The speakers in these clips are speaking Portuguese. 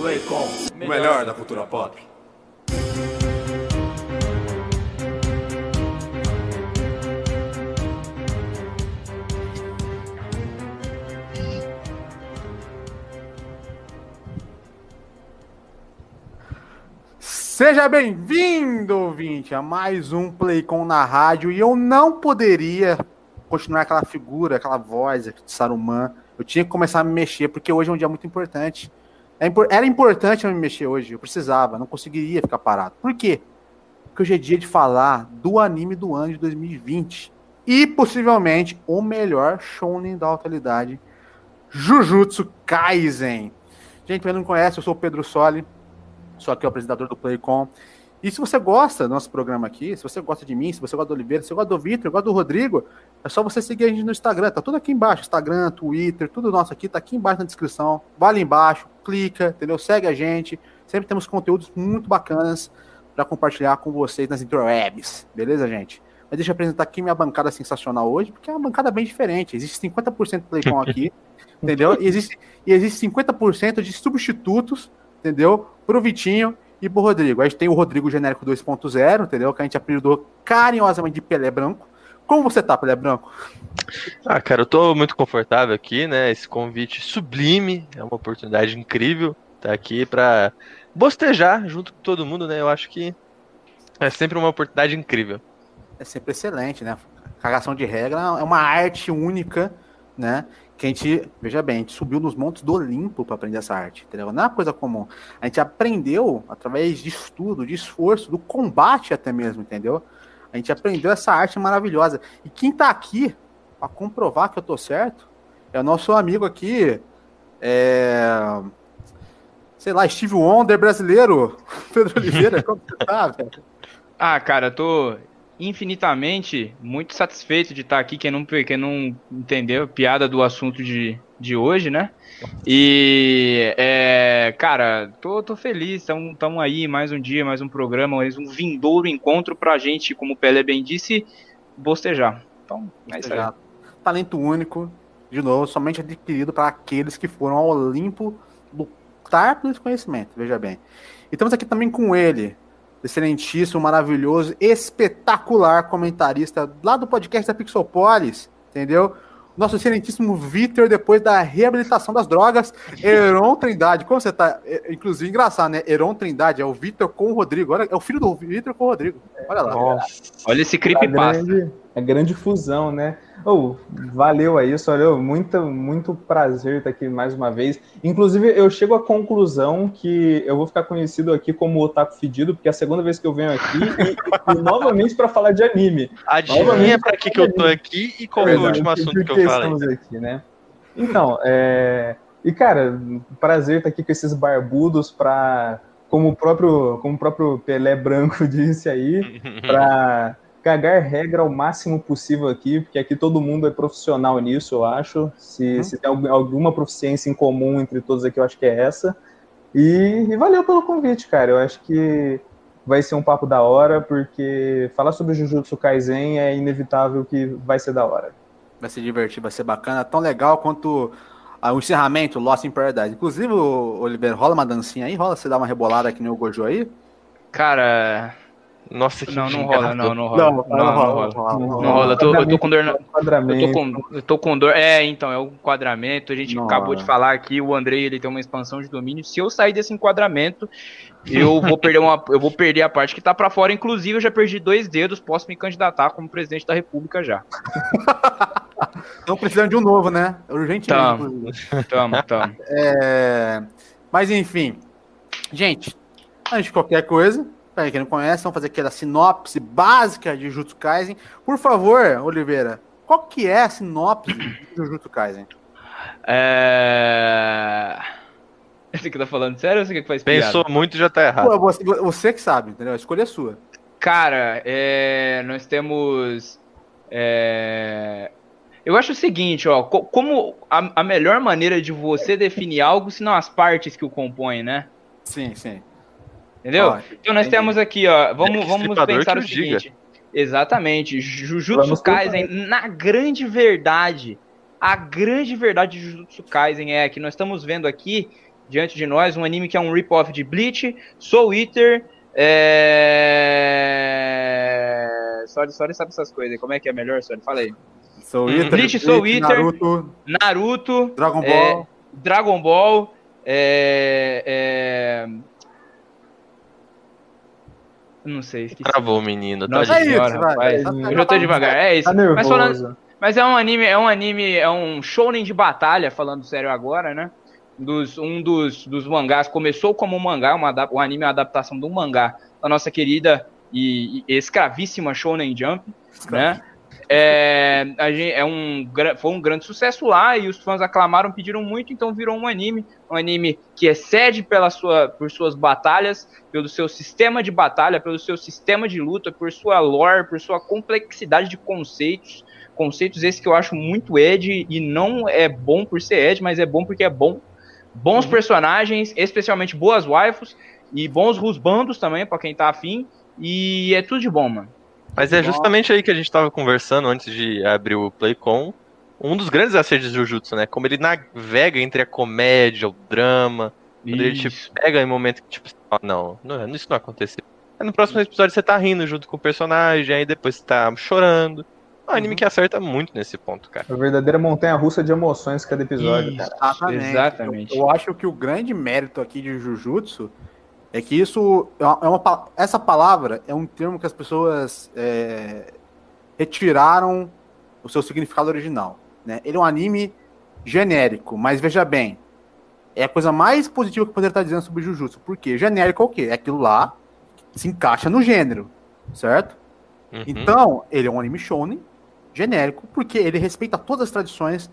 Playcom, o melhor da cultura pop. Seja bem-vindo, ouvinte, a mais um Playcom na rádio. E eu não poderia continuar aquela figura, aquela voz de Saruman. Eu tinha que começar a me mexer, porque hoje é um dia muito importante. É era importante eu me mexer hoje, eu precisava, não conseguiria ficar parado. Por quê? Porque hoje é dia de falar do anime do ano de 2020 e possivelmente o melhor shonen da atualidade, Jujutsu Kaisen. Gente, quem não conhece, eu sou o Pedro Soli, sou aqui o apresentador do Playcom. E se você gosta do nosso programa aqui, se você gosta de mim, se você gosta do Oliveira, se você gosta do Vitor, gosta do Rodrigo, é só você seguir a gente no Instagram, tá tudo aqui embaixo, Instagram, Twitter, tudo nosso aqui, tá aqui embaixo na descrição. Vai lá embaixo, clica, entendeu? Segue a gente. Sempre temos conteúdos muito bacanas para compartilhar com vocês nas interwebs, beleza, gente? Mas deixa eu apresentar aqui minha bancada sensacional hoje, porque é uma bancada bem diferente. Existe 50% Playcom aqui, entendeu? E existe, e existe 50% de substitutos, entendeu? Pro Vitinho e pro Rodrigo. A gente tem o Rodrigo Genérico 2.0, entendeu? Que a gente apelidou carinhosamente de Pelé Branco. Como você tá, Pelé Branco? Ah, cara, eu tô muito confortável aqui, né? Esse convite sublime, é uma oportunidade incrível tá aqui para bostejar junto com todo mundo, né? Eu acho que é sempre uma oportunidade incrível. É sempre excelente, né? Cagação de regra é uma arte única, né? Que a gente, veja bem, a gente subiu nos montes do Olimpo para aprender essa arte, entendeu? Não é uma coisa comum. A gente aprendeu através de estudo, de esforço, do combate até mesmo, entendeu? A gente aprendeu essa arte maravilhosa. E quem está aqui para comprovar que eu tô certo é o nosso amigo aqui, é... sei lá, Steve Wonder brasileiro, Pedro Oliveira, como você tá, velho? Ah, cara, tô infinitamente muito satisfeito de estar aqui. Quem não, quem não entendeu, piada do assunto de, de hoje, né? E, é, cara, tô, tô feliz. Estamos aí, mais um dia, mais um programa, mais um vindouro encontro pra gente, como o Pelé bem disse, bostejar. Então, é isso aí. Talento único, de novo, somente adquirido para aqueles que foram ao Olimpo lutar pelo conhecimento, veja bem. E estamos aqui também com ele, excelentíssimo, maravilhoso, espetacular comentarista lá do podcast da Pixopolis, entendeu? Nosso excelentíssimo Vitor, depois da reabilitação das drogas, Heron Trindade. Como você tá? É, inclusive, engraçado, né? Heron Trindade é o Vitor com o Rodrigo. Olha, é o filho do Vitor com o Rodrigo. Olha lá. Nossa. Olha esse creepypasta. Grande, é grande fusão, né? Oh, valeu aí, valeu. Muito, muito prazer estar aqui mais uma vez. Inclusive, eu chego à conclusão que eu vou ficar conhecido aqui como Otaku Fedido, porque é a segunda vez que eu venho aqui e, e novamente para falar de anime. Adivinha para que, que eu tô aqui e qual é o último assunto que eu falei. Aqui, né? Então, é... E, cara, prazer estar aqui com esses barbudos para como o próprio, como o próprio Pelé Branco disse aí, para cagar regra ao máximo possível aqui, porque aqui todo mundo é profissional nisso, eu acho. Se, uhum. se tem alguma proficiência em comum entre todos aqui, eu acho que é essa. E, e, valeu pelo convite, cara. Eu acho que vai ser um papo da hora, porque falar sobre Jujutsu Kaisen é inevitável que vai ser da hora. Vai ser divertido, vai ser bacana, tão legal quanto o encerramento, Lost in Paradise. Inclusive, Oliveira, rola uma dancinha aí? Rola você dar uma rebolada que nem o Gojo aí? Cara, nossa, que Não, não rola, não, não rola. Não, não, não rola. Não rola. Eu tô, eu tô com dor. Na... Eu tô com, eu tô com dor. É, então, é o enquadramento. A gente não. acabou de falar aqui, o Andrei ele tem uma expansão de domínio. Se eu sair desse enquadramento, eu vou perder uma. Eu vou perder a parte que tá pra fora. Inclusive, eu já perdi dois dedos, posso me candidatar como presidente da República já. Estão precisando de um novo, né? Urgentemente. Tamo, tamo, tamo. É... Mas enfim. Gente, antes de qualquer coisa, Para quem não conhece, vamos fazer aquela sinopse básica de Jujutsu Kaisen. Por favor, Oliveira, qual que é a sinopse de Jujutsu Kaisen? É... Você que tá falando sério ou você que faz piada? Pensou muito e já tá errado. Pô, você, você, que sabe, entendeu? A escolha é sua. Cara, é... nós temos... É... Eu acho o seguinte, ó, como a, a melhor maneira de você definir algo, se não as partes que o compõem, né? Sim, sim. Entendeu? Ah, então nós temos aqui, ó, vamos, vamos pensar o seguinte. Diga. Exatamente, Jujutsu Kaisen, na grande verdade, a grande verdade de Jujutsu Kaisen é que nós estamos vendo aqui diante de nós, um anime que é um rip-off de Bleach, Soul Eater, é... Sorry, sorry, sabe essas coisas. Como é que é melhor, Sorry? Fala aí. Soul Hum. Eater, Bleach, Soul Eater. Naruto, Naruto, Dragon É, Ball. Dragon Ball, é... é... Não sei, esqueci. Travou o menino, tá Nossa É isso, rapaz. Tá- Eu já tô devagar, é isso. Tá Mas falando. Mas é um anime, é um anime, é um shounen de batalha, falando sério agora, né? Dos, um dos, dos mangás começou como um mangá, uma, adap- o anime é uma adaptação de um mangá da nossa querida e, e escravíssima Shonen Jump, né? É, a gente, é um, foi um grande sucesso lá e os fãs aclamaram, pediram muito, então virou um anime, um anime que excede pela sua, por suas batalhas, pelo seu sistema de batalha, pelo seu sistema de luta, por sua lore, por sua complexidade de conceitos, conceitos esses que eu acho muito Ed e não é bom por ser Ed, mas é bom porque é bom. Bons personagens, especialmente boas waifus e bons rusbandos também, pra quem tá afim. E é tudo de bom, mano. Mas é justamente aí que a gente tava conversando antes de abrir o Playcom. Um dos grandes acertos de Jujutsu, né? Como ele navega entre a comédia, o drama. Quando ele te Isso. pega em momento que, tipo, ah, não, não, isso não aconteceu. Aí no próximo episódio você tá rindo junto com o personagem, aí depois você tá chorando. É um anime que acerta muito nesse ponto, cara. A verdadeira montanha russa de emoções cada episódio, Isso. cara. Exatamente. Exatamente. Eu, eu acho que o grande mérito aqui de Jujutsu é que isso é uma, é essa palavra é um termo que as pessoas é, retiraram o seu significado original. Né? Ele é um anime genérico, mas veja bem, é a coisa mais positiva que eu poderia estar dizendo sobre Jujutsu. Porque genérico é o quê? É aquilo lá que se encaixa no gênero, certo? Uhum. Então, ele é um anime shonen genérico, porque ele respeita todas as tradições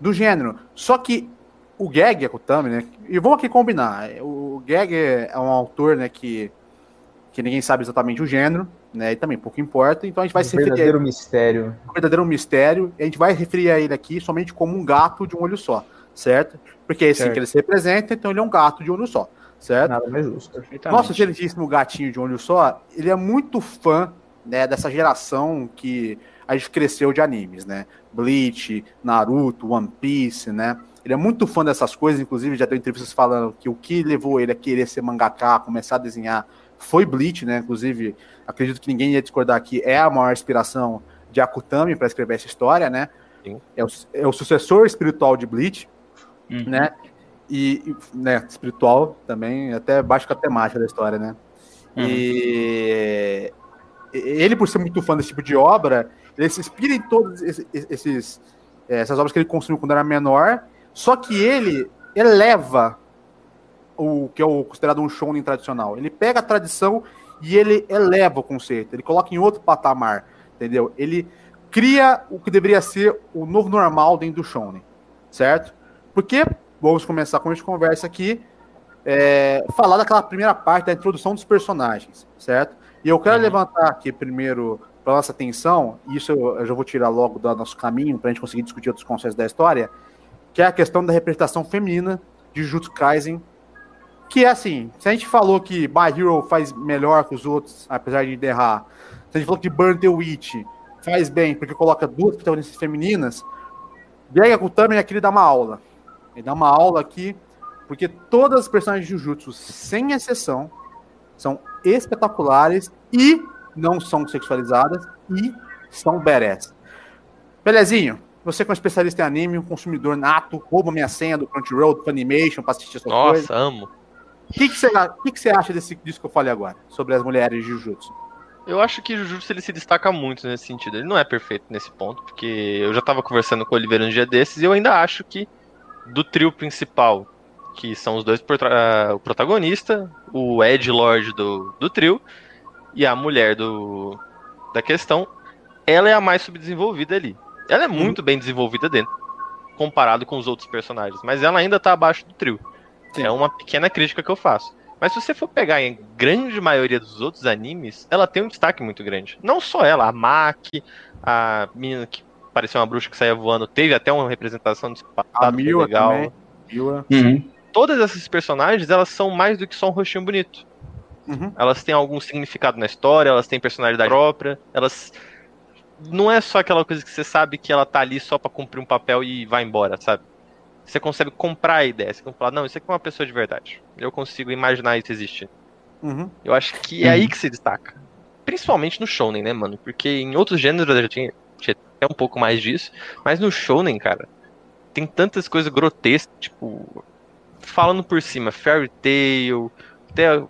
do gênero. Só que o Gag Akutami, né? E vamos aqui combinar. O Gag é um autor, né, que, que ninguém sabe exatamente o gênero, né? E também pouco importa. Então a gente vai Um se referir a verdadeiro mistério. um verdadeiro mistério. E a gente vai referir a ele aqui somente como um gato de um olho só, certo? Porque é assim Certo. que ele se representa, então ele é um gato de um olho só, certo? Nada mais justo. Nosso excelentíssimo gatinho de um olho só, ele é muito fã né, dessa geração que a gente cresceu de animes, né? Bleach, Naruto, One Piece, né? Ele é muito fã dessas coisas, inclusive já deu entrevistas falando que o que levou ele a querer ser mangaka, começar a desenhar, foi Bleach, né? Inclusive, acredito que ninguém ia discordar aqui, é a maior inspiração de Akutami para escrever essa história, né? Sim. É o, é o sucessor espiritual de Bleach, Uhum. né? E, né, espiritual também, até baixo com a temática da história, né? Uhum. E ele, por ser muito fã desse tipo de obra, ele se inspira em todas esses, esses- essas obras que ele consumiu quando era menor, só que ele eleva o que é o considerado um shonen tradicional. Ele pega a tradição e ele eleva o conceito, ele coloca em outro patamar, entendeu? Ele cria o que deveria ser o novo normal dentro do shonen, certo? Porque, vamos começar como a gente conversa aqui, é, falar daquela primeira parte da introdução dos personagens, certo? E eu quero Uhum. levantar aqui primeiro para nossa atenção, e isso eu, eu já vou tirar logo do nosso caminho para a gente conseguir discutir outros conceitos da história, que é a questão da representação feminina de Jujutsu Kaisen, que é assim, se a gente falou que My Hero faz melhor que os outros, apesar de errar, se a gente falou que Burn the Witch faz bem porque coloca duas protagonistas femininas, Greg Akutami aqui ele dá uma aula. Ele dá uma aula aqui, porque todas as personagens de Jujutsu, sem exceção, são espetaculares e não são sexualizadas e são badass. Belezinho, você que é um especialista em anime, um consumidor nato, rouba minha senha do Crunchyroll, do Funimation pra assistir essas coisas. Nossa, amo. O que, você, que, que acha desse, disso que eu falei agora, sobre as mulheres de Jujutsu? Eu acho que Jujutsu ele se destaca muito nesse sentido. Ele não é perfeito nesse ponto, porque eu já tava conversando com o Oliveira um dia desses e eu ainda acho que do trio principal, que são os dois o protagonista, o Ed Lord do, do trio e a mulher do da questão, ela é a mais subdesenvolvida ali. Ela é muito bem desenvolvida dentro, comparado com os outros personagens, mas ela ainda tá abaixo do trio. Sim. É uma pequena crítica que eu faço. Mas se você for pegar em grande maioria dos outros animes, ela tem um destaque muito grande. Não só ela, a Maki, a menina que parecia uma bruxa que saía voando, teve até uma representação desse A Miwa legal. também. Miwa. Uhum. Todas essas personagens, elas são mais do que só um rostinho bonito. Uhum. Elas têm algum significado na história, elas têm personalidade própria, elas não é só aquela coisa que você sabe que ela tá ali só pra cumprir um papel e vai embora, sabe? Você consegue comprar a ideia. Você consegue falar, não, isso aqui é uma pessoa de verdade. Eu consigo imaginar isso existindo. Uhum. Eu acho que é aí que se destaca. Principalmente no shounen, né, mano? Porque em outros gêneros eu já tinha, tinha até um pouco mais disso. Mas no shounen, cara, tem tantas coisas grotescas, tipo... Falando por cima, Fairy Tail, até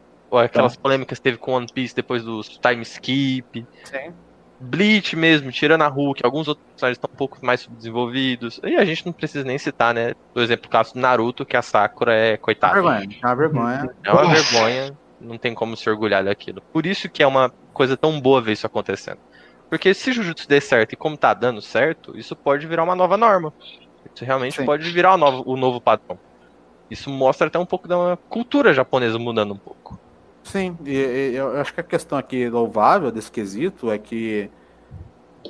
aquelas polêmicas que teve com One Piece depois do time skip. Sim. Bleach mesmo, tirando a Hulk, alguns outros personagens estão um pouco mais subdesenvolvidos. E a gente não precisa nem citar, né? Por exemplo, o caso do Naruto, que a Sakura é É uma coitada. vergonha. É uma vergonha. É uma vergonha, não tem como se orgulhar daquilo. Por isso que é uma coisa tão boa ver isso acontecendo. Porque se Jujutsu der certo e como tá dando certo, isso pode virar uma nova norma. Isso realmente Sim. pode virar o novo, o novo padrão. Isso mostra até um pouco da cultura japonesa mudando um pouco. Sim, e, e eu acho que a questão aqui louvável desse quesito é que,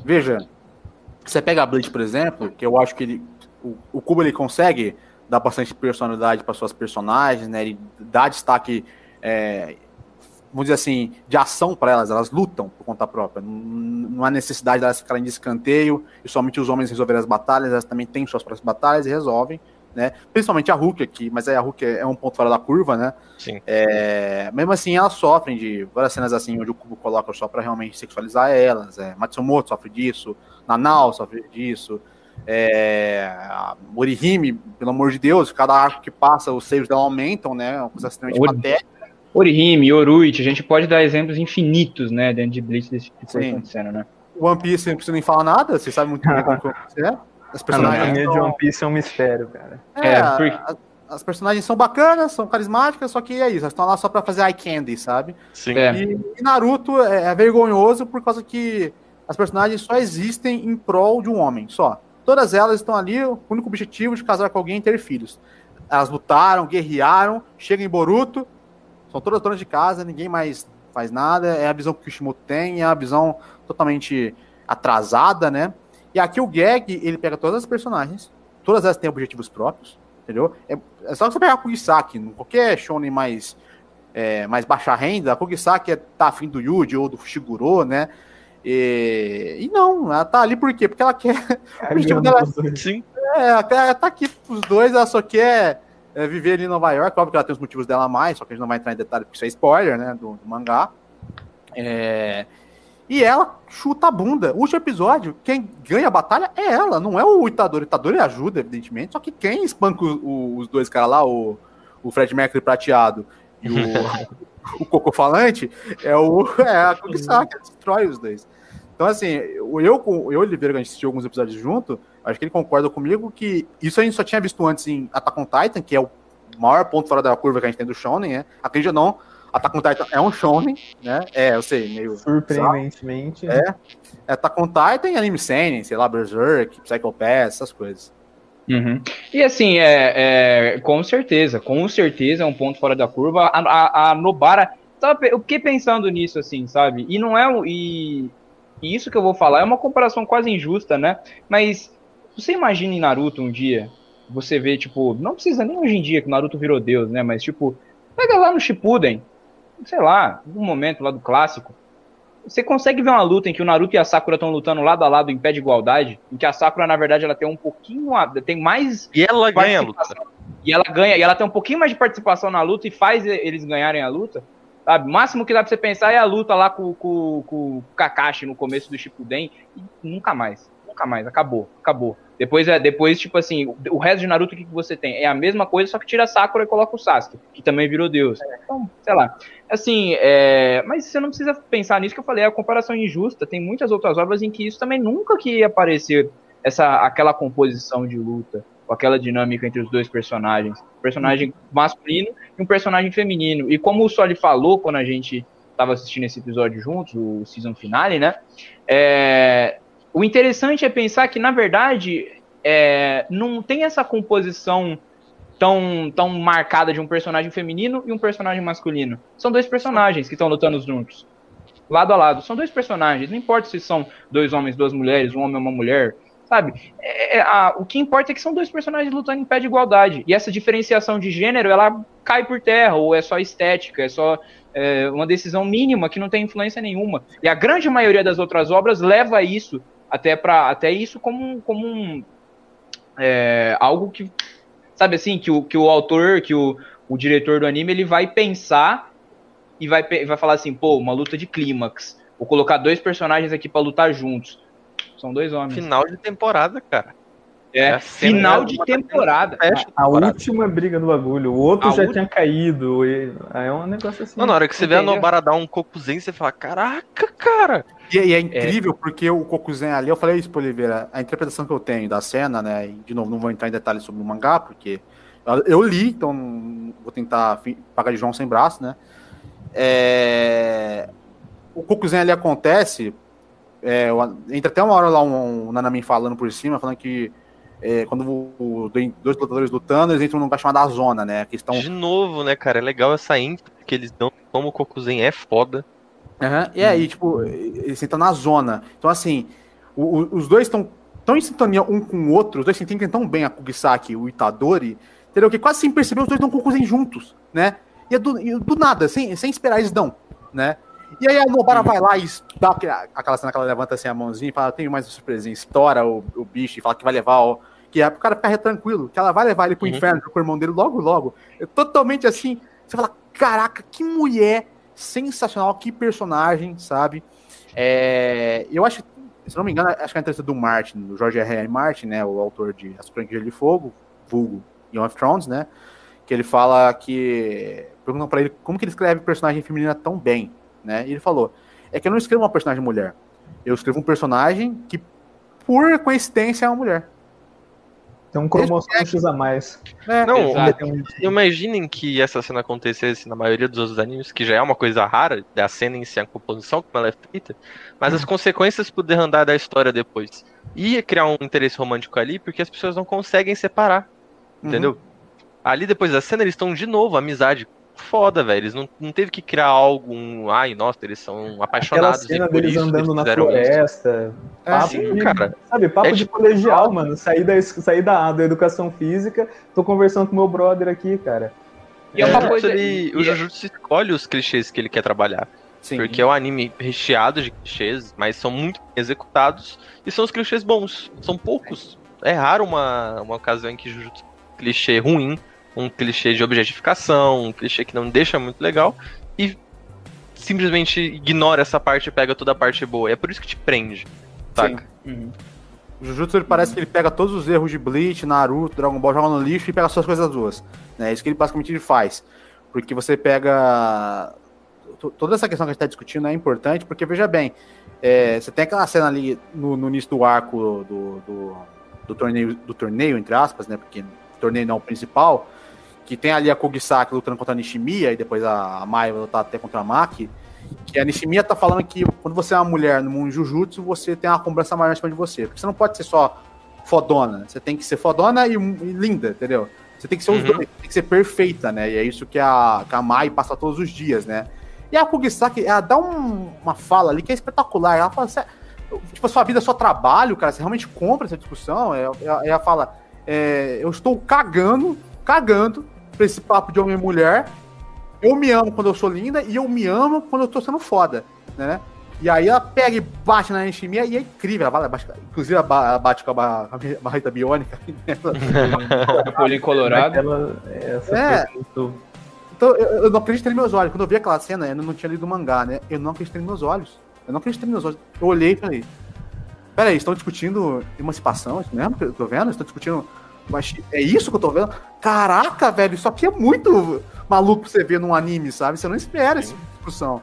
veja, você pega a Bleach, por exemplo, que eu acho que ele, o, o ele consegue dar bastante personalidade para suas personagens, né? Ele dá destaque, é, vamos dizer assim, de ação para elas, elas lutam por conta própria. Não, não há necessidade delas ficarem de escanteio e somente os homens resolverem as batalhas, elas também têm suas próprias batalhas e resolvem. Né? Principalmente a Hulk aqui, mas aí a Hulk é um ponto fora da curva, né? Sim. É, mesmo assim, elas sofrem de várias cenas assim, onde o Kubo coloca só pra realmente sexualizar elas. É, Matsumoto sofre disso, Nanao sofre disso. É, a Morihime, pelo amor de Deus, cada arco que passa, os seios dela aumentam, né? É uma coisa extremamente Ori- patética. Orihime, Oruichi, a gente pode dar exemplos infinitos, né, dentro de Bleach desse tipo de Sim. acontecendo, né? One Piece não precisa nem falar nada, você sabe muito bem como que é. As A personagens. anatomia de são- One Piece é um mistério, cara. É, É, a- porque- a- as personagens são bacanas, são carismáticas, só que é isso, elas estão lá só pra fazer eye candy, sabe? Sim. É. E, e Naruto é, é vergonhoso por causa que as personagens só existem em prol de um homem, só. Todas elas estão ali, o único objetivo de casar com alguém e ter filhos. Elas lutaram, guerrearam, chegam em Boruto, são todas donas de casa, ninguém mais faz nada, é a visão que o Kishimoto tem, é a visão totalmente atrasada, né? E aqui o Gag, ele pega todas as personagens, todas elas têm objetivos próprios, entendeu? É, é só você pegar a Kugisaki, qualquer shonen mais é, mais baixa renda, a Kugisaki é, tá afim do Yuji ou do Shiguro, né? E, e não, ela tá ali por quê? Porque ela quer. O objetivo dela Sim. é, ela tá aqui pros dois, ela só quer é, viver ali em Nova York. Óbvio que ela tem os motivos dela a mais, só que a gente não vai entrar em detalhe porque isso é spoiler, né? Do, do mangá. É, e ela chuta a bunda. O último episódio, quem ganha a batalha é ela, não é o Itadori. O Itadori ajuda, evidentemente, só que quem espanca o- o- os dois caras lá, o, o Fred Mercury prateado e o, o Coco Falante, é, o, é a Kugisaki, ela destrói os dois. Então, assim, eu, eu, eu e o Oliveira, que a gente assistiu alguns episódios junto, acho que ele concorda comigo que isso a gente só tinha visto antes em Attack on Titan, que é o maior ponto fora da curva que a gente tem do Shonen, né? Acredita ou não, Attack on Titan é um Shonen, né? É, eu sei, meio... Surpreendentemente. É. É Attack on Titan e Anime Seinen, sei lá, Berserk, Psycho Pass, essas coisas. Uhum. E assim, é, é, com certeza, com certeza é um ponto fora da curva. A, a, a Nobara, eu fiquei pensando nisso, assim, sabe? E não é um- e, e isso que eu vou falar é uma comparação quase injusta, né? Mas você imagina em Naruto um dia, você vê, tipo, não precisa nem hoje em dia que o Naruto virou Deus, né? Mas, tipo, pega lá no Shippuden, sei lá, um momento lá do clássico, você consegue ver uma luta em que o Naruto e a Sakura estão lutando lado a lado em pé de igualdade, em que a Sakura, na verdade, ela tem um pouquinho, tem mais E ela ganha a luta. E ela ganha, e ela tem um pouquinho mais de participação na luta e faz eles ganharem a luta. Sabe? O máximo que dá pra você pensar é a luta lá com, com, com o Kakashi no começo do Shippuden e nunca mais. Nunca mais, acabou, acabou. Depois é, depois tipo assim, o, resto de Naruto o que, que você tem? É a mesma coisa, só que tira a Sakura e coloca o Sasuke, que também virou Deus. Então, sei lá. Assim, é, mas você não precisa pensar nisso que eu falei, é a comparação injusta. Tem muitas outras obras em que isso também nunca que ia aparecer essa aquela composição de luta, ou aquela dinâmica entre os dois personagens, um personagem masculino e um personagem feminino. E como o Soli falou quando a gente estava assistindo esse episódio juntos, o season finale, né? É, o interessante é pensar que na verdade é, não tem essa composição tão, tão marcada de um personagem feminino e um personagem masculino. São dois personagens que estão lutando juntos. Lado a lado. São dois personagens. Não importa se são dois homens, duas mulheres, um homem e uma mulher. Sabe? É, é, a- o que importa é que são dois personagens lutando em pé de igualdade. E essa diferenciação de gênero, ela cai por terra, ou é só estética, é só é, uma decisão mínima que não tem influência nenhuma. E a grande maioria das outras obras leva isso até para até isso como, como um, é, algo que sabe assim, que o, que o autor, que o, o diretor do anime, ele vai pensar e vai, vai falar assim, pô, uma luta de clímax. Vou colocar dois personagens aqui pra lutar juntos. São dois homens. Final de temporada, cara. É, é final de temporada. A última briga do bagulho, o outro A já última- tinha caído. E... Aí é um negócio assim. Não, na hora que você vê a? Nobara dar um cocuzinho, você fala, caraca, cara. E, e é incrível porque o Kokuzen ali, eu falei isso pro Oliveira, a interpretação que eu tenho da cena, né? E de novo, não vou entrar em detalhes sobre o mangá, porque eu, li, então não vou tentar pagar de João sem braço, né? É, o Kokuzen ali acontece. é, entra até uma hora lá um, um Nanamin falando por cima, falando que é, quando o, dois lutadores lutando, eles entram num lugar chamado a zona, né? Que estão De novo, né, cara? É legal essa ênfase que eles dão como o Kokuzen é foda. Aham, E aí, tipo, eles entram na zona. Então, assim, o- o- os dois estão tão em sintonia um com o outro, os dois se entendem tão bem a Kugisaki e o Itadori, entendeu? Que quase sem perceber, os dois dão conclusão juntos, né? E é do, e do nada, sem, sem esperar, eles dão, né? E aí a Nobara vai lá e dá aquela, aquela cena que ela levanta assim a mãozinha e fala, tenho mais uma surpresinha, estoura o, o bicho e fala que vai levar o... Que é pro cara ficar tranquilo, que ela vai levar ele pro Uhum. inferno com o irmão dele logo, logo. É totalmente assim, você fala, caraca, que mulher sensacional, que personagem, sabe? É, eu acho, se não me engano, acho que é a entrevista do Martin, do George R. R. Martin, né, o autor de As Crônicas de Fogo, vulgo Game of Thrones, né, que ele fala que, perguntam pra ele como que ele escreve personagem feminina tão bem, né, e ele falou, é que eu não escrevo uma personagem mulher, eu escrevo um personagem que, por coincidência, é uma mulher. Tem um cromossomo X a mais. É, Não, um- Imaginem que essa cena acontecesse na maioria dos outros animes, que já é uma coisa rara, da cena em si, a composição, como ela é feita, mas as consequências pro derrandar da história depois. Ia criar um interesse romântico ali, porque as pessoas não conseguem separar, entendeu? Ali depois da cena, eles estão de novo, amizade. Foda, velho. Eles não, não teve que criar algo. Um, Ai, nossa, eles são Aquela apaixonados. cena e por deles isso andando eles na floresta. É, Papo sim, de, cara. Sabe, papo É de tipo- colegial, mano. Saí, da, saí da, da educação física, tô conversando com meu brother aqui, cara. E é o uma coisa. ele- o e- Jujutsu escolhe os clichês que ele quer trabalhar. Sim. Porque é um anime recheado de clichês, mas são muito bem executados e são os clichês bons. São poucos. É raro uma, uma ocasião em que Jujutsu é clichê ruim, um clichê de objetificação, um clichê que não deixa muito legal e simplesmente ignora essa parte e pega toda a parte boa. É por isso que te prende. Saca? Uhum. O Jujutsu ele parece que ele pega todos os erros de Bleach, Naruto, Dragon Ball, joga no lixo e pega só as coisas boas. É isso que ele basicamente faz. Porque você pega. to- Toda essa questão que a gente está discutindo é importante, porque veja bem, é, você tem aquela cena ali no, no início do arco do, do, do torneio, do torneio, entre aspas, né? Porque o torneio não é o principal, que tem ali a Kugisaki lutando contra a Nishimiya, e depois a, Mai vai lutar até contra a Maki. Que a Nishimiya tá falando que quando você é uma mulher no mundo Jujutsu, você tem uma cobrança maior em cima de você. Porque você não pode ser só fodona. Você tem que ser fodona e, e linda, entendeu? Você tem que ser os Uhum. dois, tem que ser perfeita, né? E é isso que a, que a Mai passa todos os dias, né? E a Kugisaki, ela dá um- uma fala ali que é espetacular. Ela fala, "Cê- tipo, a sua vida é só trabalho, cara, você realmente compra essa discussão? É- Ela fala, é, eu estou cagando, cagando pra esse papo de homem e mulher. Eu me amo quando eu sou linda e eu me amo quando eu tô sendo foda, né? E aí ela pega e bate na Nishimiya e é incrível. Ela bate, inclusive ela ba- ela bate com a, ba- a barreta biônica. Bolinho colorado. Aquela, essa É. muito- Então eu, eu não acreditei nos meus olhos. Quando eu vi aquela cena, eu não tinha lido o mangá, né? Eu não acreditei nos meus olhos. Eu não acreditei nos meus olhos. Eu olhei e falei: Peraí, estão discutindo emancipação? Isso mesmo que eu tô vendo? Estão discutindo. Machi- É isso que eu tô vendo? Caraca, velho, isso aqui é muito maluco pra você ver num anime, sabe? Você não espera essa discussão.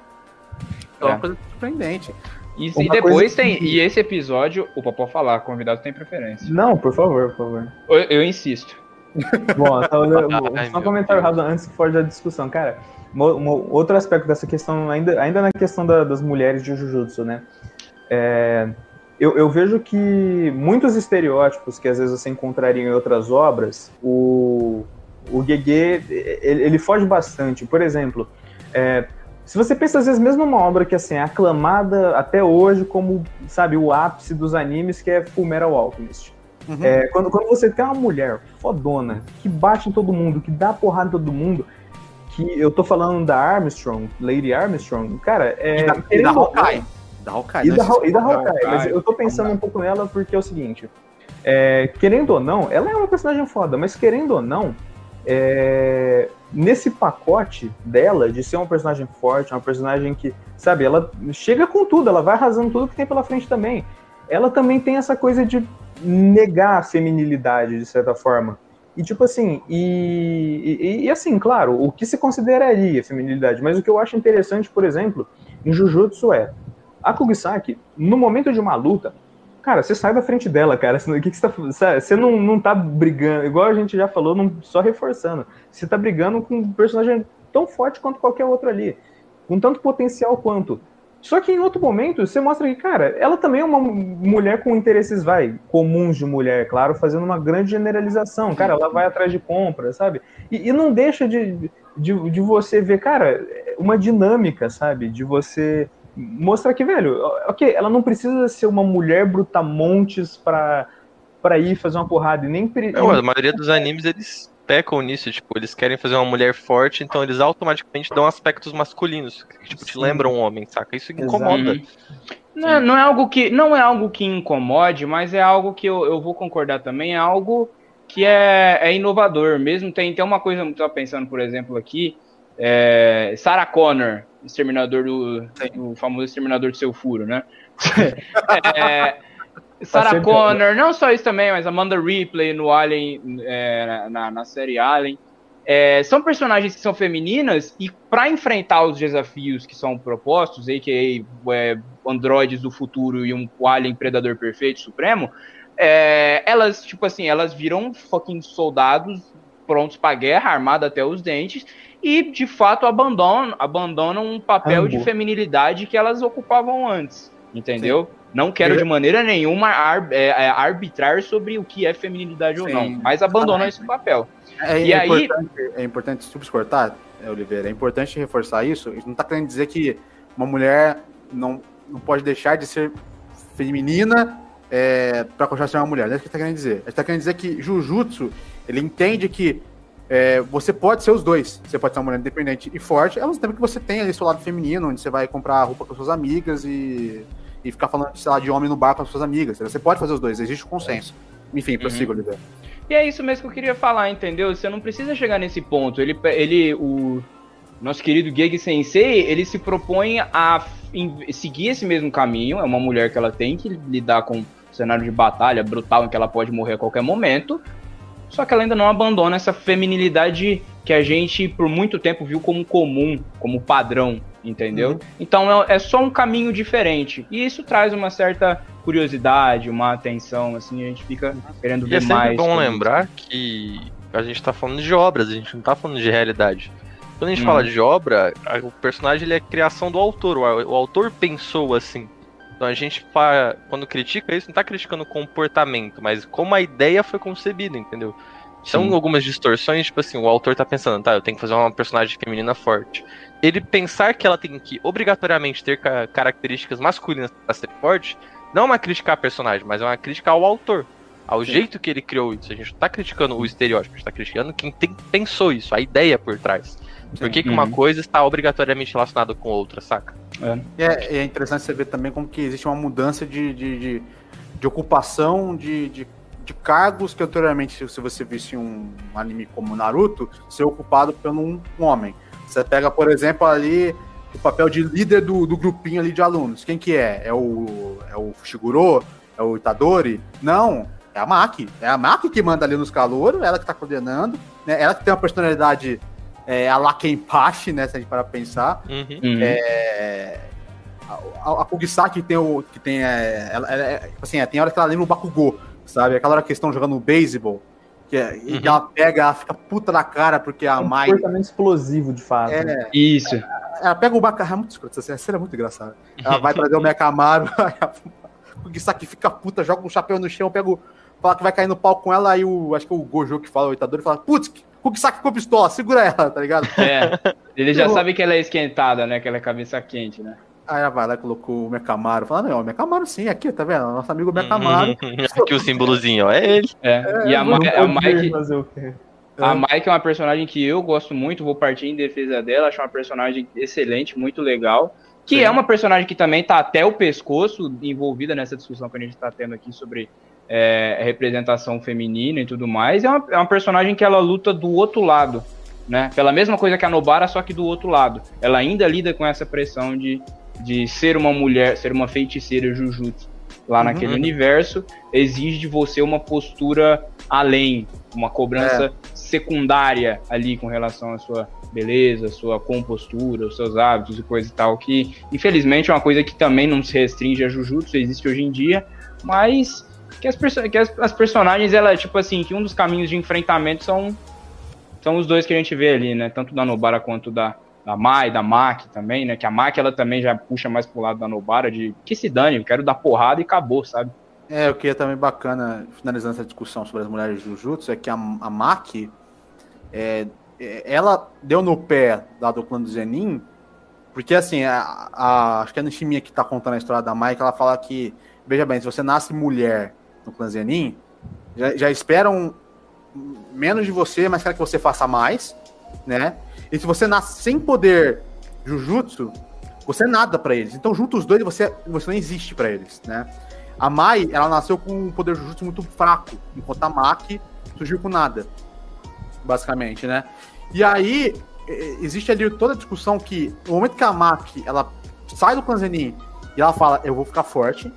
Então é É. uma coisa surpreendente. E, e depois coisa tem. que- E esse episódio, o Popó falar, convidado tem preferência. Não, por favor, por favor. Eu, eu insisto. Bom, então, eu- Ai, só um comentário rápido antes que for da discussão. Cara, mo- mo- outro aspecto dessa questão, ainda, ainda na questão da- das mulheres de Jujutsu, né? É, eu, eu vejo que muitos estereótipos que às vezes você encontraria em outras obras, o, o Gege, ele, ele foge bastante. Por exemplo, é, se você pensa às vezes mesmo numa obra que assim, é aclamada até hoje como, sabe, o ápice dos animes, que é Fullmetal Alchemist. Uhum. É, quando, quando você tem uma mulher fodona, que bate em todo mundo, que dá porrada em todo mundo, que eu tô falando da Armstrong, Lady Armstrong, cara, é. e da, e da Hawkeye. Da Hawkeye, E né? da, e da Hawkeye, Hawkeye, mas eu tô pensando um pouco nela porque é o seguinte. é, querendo ou não, ela é uma personagem foda, mas querendo ou não, é, nesse pacote dela de ser uma personagem forte, uma personagem que, sabe, ela chega com tudo, ela vai arrasando tudo que tem pela frente também. Ela também tem essa coisa de negar a feminilidade, de certa forma. E tipo assim, e, e, e, assim, claro, o que se consideraria feminilidade, mas o que eu acho interessante, por exemplo, em Jujutsu é a Kugisaki, no momento de uma luta, cara, você sai da frente dela, cara. O que, que você tá Você não, não tá brigando, igual a gente já falou, não, só reforçando. Você tá brigando com um personagem tão forte quanto qualquer outro ali, com tanto potencial quanto. Só que em outro momento você mostra que, cara, ela também é uma mulher com interesses, vai, comuns de mulher, claro, fazendo uma grande generalização. Cara, ela vai atrás de compra, sabe? E, e não deixa de, de, de, você ver, cara, uma dinâmica, sabe? De você mostrar que, velho, ok, ela não precisa ser uma mulher brutamontes pra, pra ir fazer uma porrada. E nem. Não, a maioria dos animes, eles pecam nisso, tipo, eles querem fazer uma mulher forte, então eles automaticamente dão aspectos masculinos, que tipo, te lembram um homem, saca? Isso incomoda. Uhum. Não, é, não, é algo que não é algo que incomode, mas é algo que eu, eu vou concordar também, é algo que é, é inovador mesmo. Tem, tem uma coisa que eu tô pensando, por exemplo, aqui, é, Sarah Connor, exterminador do, do famoso exterminador do seu furo, né? é, Sarah tá Connor, não só isso também, mas Amanda Ripley no Alien, é, na, na série Alien. É, são personagens que são femininas e para enfrentar os desafios que são propostos, a.k.a. É, androides do futuro e um alien predador perfeito, supremo, é, elas, tipo assim, elas viram fucking soldados prontos para guerra, armados até os dentes, e de fato abandonam, abandonam um papel Ambo. de feminilidade que elas ocupavam antes, entendeu? Sim. Não quero de maneira nenhuma ar, é, é, arbitrar sobre o que é feminilidade Sim. ou não, mas abandonam ah, esse papel. É, e é aí... importante, é importante subcortar, é, Oliveira, é importante reforçar isso. Não está querendo dizer que uma mulher não, não pode deixar de ser feminina é, para continuar sendo uma mulher. Não é isso que está querendo dizer. Está querendo dizer que Jujutsu, ele entende que é, você pode ser os dois. Você pode ser uma mulher independente e forte, ao mesmo tempo que você tem ali seu lado feminino, onde você vai comprar roupa com suas amigas e, e ficar falando, sei lá, de homem no bar com as suas amigas. Você pode fazer os dois, existe um consenso. Enfim, prossiga, uhum. E é isso mesmo que eu queria falar, entendeu? Você não precisa chegar nesse ponto. Ele, ele o nosso querido Gege Sensei, ele se propõe a seguir esse mesmo caminho. É uma mulher que ela tem que lidar com um cenário de batalha brutal em que ela pode morrer a qualquer momento. Só que ela ainda não abandona essa feminilidade que a gente por muito tempo viu como comum, como padrão, entendeu? Uhum. Então é, é, só um caminho diferente. E isso traz uma certa curiosidade, uma atenção, assim, a gente fica querendo ver e é mais. É bom lembrar que a gente tá falando de obras, a gente não tá falando de realidade. Quando a gente hum. fala de obra, o personagem ele é criação do autor, o autor pensou assim. Então a gente, quando critica isso, não tá criticando o comportamento, mas como a ideia foi concebida, entendeu? São Sim. algumas distorções, tipo assim, o autor tá pensando, tá, eu tenho que fazer uma personagem feminina forte. Ele pensar que ela tem que obrigatoriamente ter características masculinas para ser forte, não é uma crítica à personagem, mas é uma crítica ao autor. Ao Sim. jeito que ele criou isso. A gente não tá criticando o estereótipo, a gente tá criticando quem tem, pensou isso, a ideia por trás. Por que, que uma uhum. coisa está obrigatoriamente relacionada com outra, saca? É. é. é, interessante você ver também como que existe uma mudança de, de, de, de ocupação de, de, de, cargos que anteriormente, se você visse um anime como Naruto, ser ocupado por um, homem. Você pega, por exemplo, ali o papel de líder do, do grupinho ali de alunos. Quem que é? É o, é o Fushiguro? É o Itadori? Não, é a Maki. É a Maki que manda ali nos calouros, ela que tá coordenando, né? Ela que tem uma personalidade é, a Lakenpachi, né? Se a gente parar pra pensar. Uhum. uhum. É, a, a Kugisaki tem o. que tem. É, ela, ela, é, tipo assim, é, tem hora que ela lembra o Bakugou, sabe? Aquela hora que estão jogando beisebol. Que, é, uhum. e ela pega, ela fica puta na cara porque a um Mai. comportamento explosivo, de fato. É, Isso. Ela, ela pega o Bakugou. É muito escroto, essa cena é muito engraçada. Ela vai trazer o Mekamaru, aí a Kugisaki fica puta, joga um chapéu no chão, pega o. Fala que vai cair no palco com ela, aí o. Acho que o Gojo que fala, o Itadori, fala, putz, Com a pistola, segura ela, tá ligado? É. Ele já sabe que ela é esquentada, né? Que ela é cabeça quente, né? Aí ela vai lá e colocou o Mecamaro. Fala, não, o Mecamaro sim, aqui, tá vendo? Nosso amigo Mecamaro. aqui o símbolozinho, ó, é ele. É, é e a, Ma a Mike. A Mike é uma personagem que eu gosto muito, vou partir em defesa dela, acho uma personagem excelente, muito legal. Que Sim. é uma personagem que também tá até o pescoço envolvida nessa discussão que a gente tá tendo aqui sobre é, representação feminina e tudo mais. É uma, é uma personagem que ela luta do outro lado, né? Pela mesma coisa que a Nobara, só que do outro lado. Ela ainda lida com essa pressão de, de ser uma mulher, ser uma feiticeira Jujutsu. Lá uhum. naquele universo, exige de você uma postura além, uma cobrança é. secundária ali com relação à sua beleza, sua compostura, os seus hábitos e coisa e tal, que infelizmente é uma coisa que também não se restringe a Jujutsu, existe hoje em dia, mas que as, que as, as personagens, ela, tipo assim, que um dos caminhos de enfrentamento são, são os dois que a gente vê ali, né? Tanto da Nobara quanto da, da Mai, da Maki também, né? Que a Maki, ela também já puxa mais pro lado da Nobara, de que se dane, eu quero dar porrada e acabou, sabe? É, o que é também bacana, finalizando essa discussão sobre as mulheres de Jujutsu, é que a, a Maki, é, é ela deu no pé lá do clã do Zenin, porque assim, a, a, acho que é a Nishimiya que tá contando a história da Mai, que ela fala que, veja bem, se você nasce mulher no clã Zenin, já, já esperam menos de você, mas querem que você faça mais, né? E se você nasce sem poder Jujutsu, você é nada para eles. Então, junto os dois, você, você não existe para eles, né? A Mai, ela nasceu com um poder Jujutsu muito fraco, enquanto a Maki surgiu com nada, basicamente, né? E aí, existe ali toda a discussão que, no momento que a Maki, ela sai do clã Zenin e ela fala, eu vou ficar forte,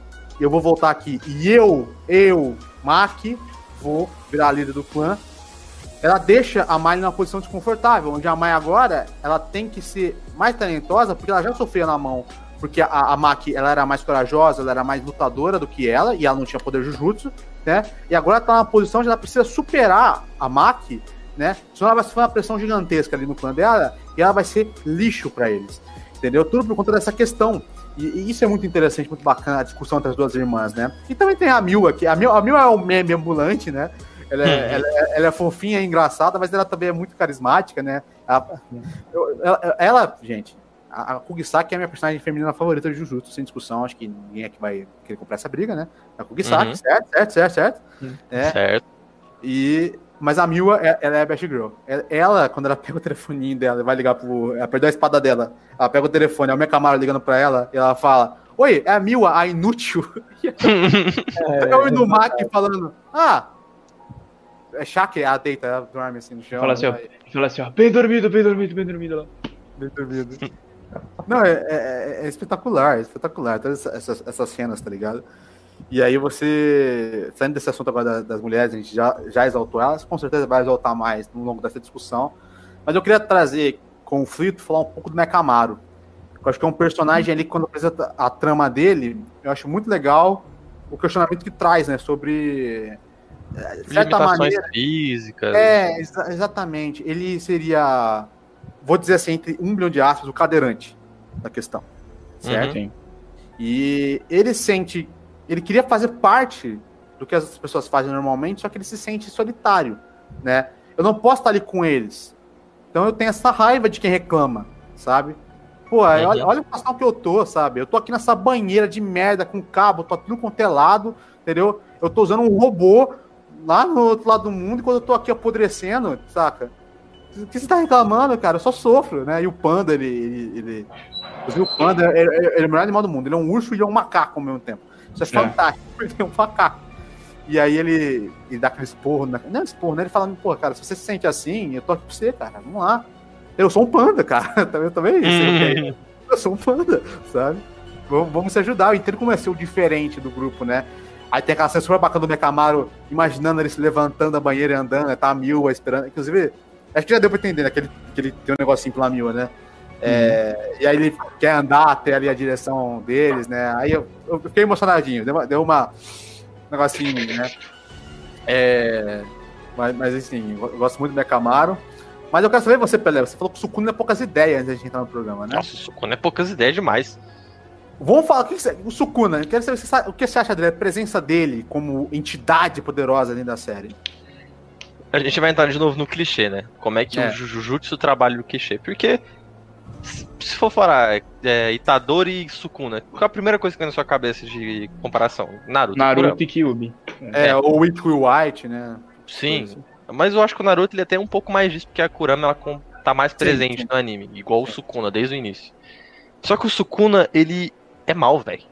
eu vou voltar aqui e eu, eu, Mac, vou virar a líder do clã. Ela deixa a Mai numa posição desconfortável, onde a Mai agora ela tem que ser mais talentosa, porque ela já sofreu na mão. Porque a, a Maki ela era mais corajosa, ela era mais lutadora do que ela, e ela não tinha poder Jujutsu, né? E agora ela tá numa posição onde ela precisa superar a Maki, né? Senão ela vai sofrer uma pressão gigantesca ali no clã dela, e ela vai ser lixo para eles. Entendeu? Tudo por conta dessa questão. E, e, isso é muito interessante, muito bacana, a discussão entre as duas irmãs, né? E também tem a Mil aqui. A Mil, a Mil é um meme ambulante, né? Ela é, uhum. ela, é, ela é fofinha e engraçada, mas ela também é muito carismática, né? Ela, ela, ela gente, a, a Kugisaki é a minha personagem feminina favorita de Jujutsu, sem discussão. Acho que ninguém aqui vai querer comprar essa briga, né? A Kugisaki, uhum. certo, certo, certo, certo. Uhum. É. Certo. E mas a Miwa, é, ela é a Best Girl. É, ela, quando ela pega o telefoninho dela e vai ligar pro. Ela perdeu a espada dela. Ela pega o telefone, é o minha camara ligando pra ela, e ela fala: Oi, é a Miwa, a inútil. é, o Mac falando: Ah, é Shaq, ela deita, ela dorme assim no chão. Fala assim, ó, fala assim, ó, bem dormido, bem dormido, bem dormido lá. Bem dormido. Não, é, é, é, espetacular, é espetacular. Todas essas, essas cenas, tá ligado? E aí você, saindo desse assunto agora das, mulheres, a gente já, já exaltou elas, com certeza vai exaltar mais no longo dessa discussão. Mas eu queria trazer conflito, falar um pouco do Mecamaro. Eu acho que é um personagem ali, quando apresenta a trama dele, eu acho muito legal o questionamento que traz, né, sobre é, de certa maneira, físicas. É, exa exatamente. Ele seria, vou dizer assim, entre um milhão de aspas, o cadeirante da questão. Certo? Uhum. E ele sente ele queria fazer parte do que as pessoas fazem normalmente, só que ele se sente solitário, né? Eu não posso estar ali com eles. Então eu tenho essa raiva de quem reclama, sabe? Pô, olha, olha a situação que eu tô, sabe? Eu tô aqui nessa banheira de merda com cabo, tô tudo contelado, entendeu? Eu tô usando um robô lá no outro lado do mundo, e quando eu tô aqui apodrecendo, saca? O que você tá reclamando, cara? Eu só sofro, né? E o panda, ele. ele, ele... O panda ele, ele, ele é o melhor animal do mundo. Ele é um urso e é um macaco ao mesmo tempo. Isso é, é. porque é um macaco. E aí ele, ele dá aquele esporro, na, não é esporro, né? Ele fala, pô, cara, se você se sente assim, eu tô aqui pra você, cara, vamos lá. Eu sou um panda, cara, eu também isso. Hum. Eu sou um panda, sabe? Vamos, vamos se ajudar, eu entendo como é ser o diferente do grupo, né? Aí tem aquela cena super bacana do Mecamaro, imaginando ele se levantando da banheira e andando, né? Tá a Mil esperando. Inclusive, acho que já deu pra entender, né? Que ele, que ele tem um negocinho pela Mil, né? É, e aí ele quer andar até ali a direção deles, né? Aí eu, eu fiquei emocionadinho, deu uma, deu uma um negocinho, né? É, mas, mas assim, eu gosto muito do Mecamaro. Mas eu quero saber você, Pelé. Você falou que o Sukuna é poucas ideias antes da gente entrar no programa, né? Nossa, o Sukuna é poucas ideias demais. Vamos falar, o, que você, o Sukuna, quero saber o que você acha dele, a presença dele como entidade poderosa dentro da série. A gente vai entrar de novo no clichê, né? Como é que é. o Jujutsu trabalha o clichê? Porque se for falar é, Itadori e Sukuna, qual é a primeira coisa que vem na sua cabeça de comparação? Naruto. Naruto e Kyubi. É, é, ou Ichigo White, né? Sim, assim. mas eu acho que o Naruto ele tem um pouco mais disso, porque a Kurama ela tá mais presente sim, sim. no anime, igual o Sukuna, desde o início. Só que o Sukuna, ele é mal, velho.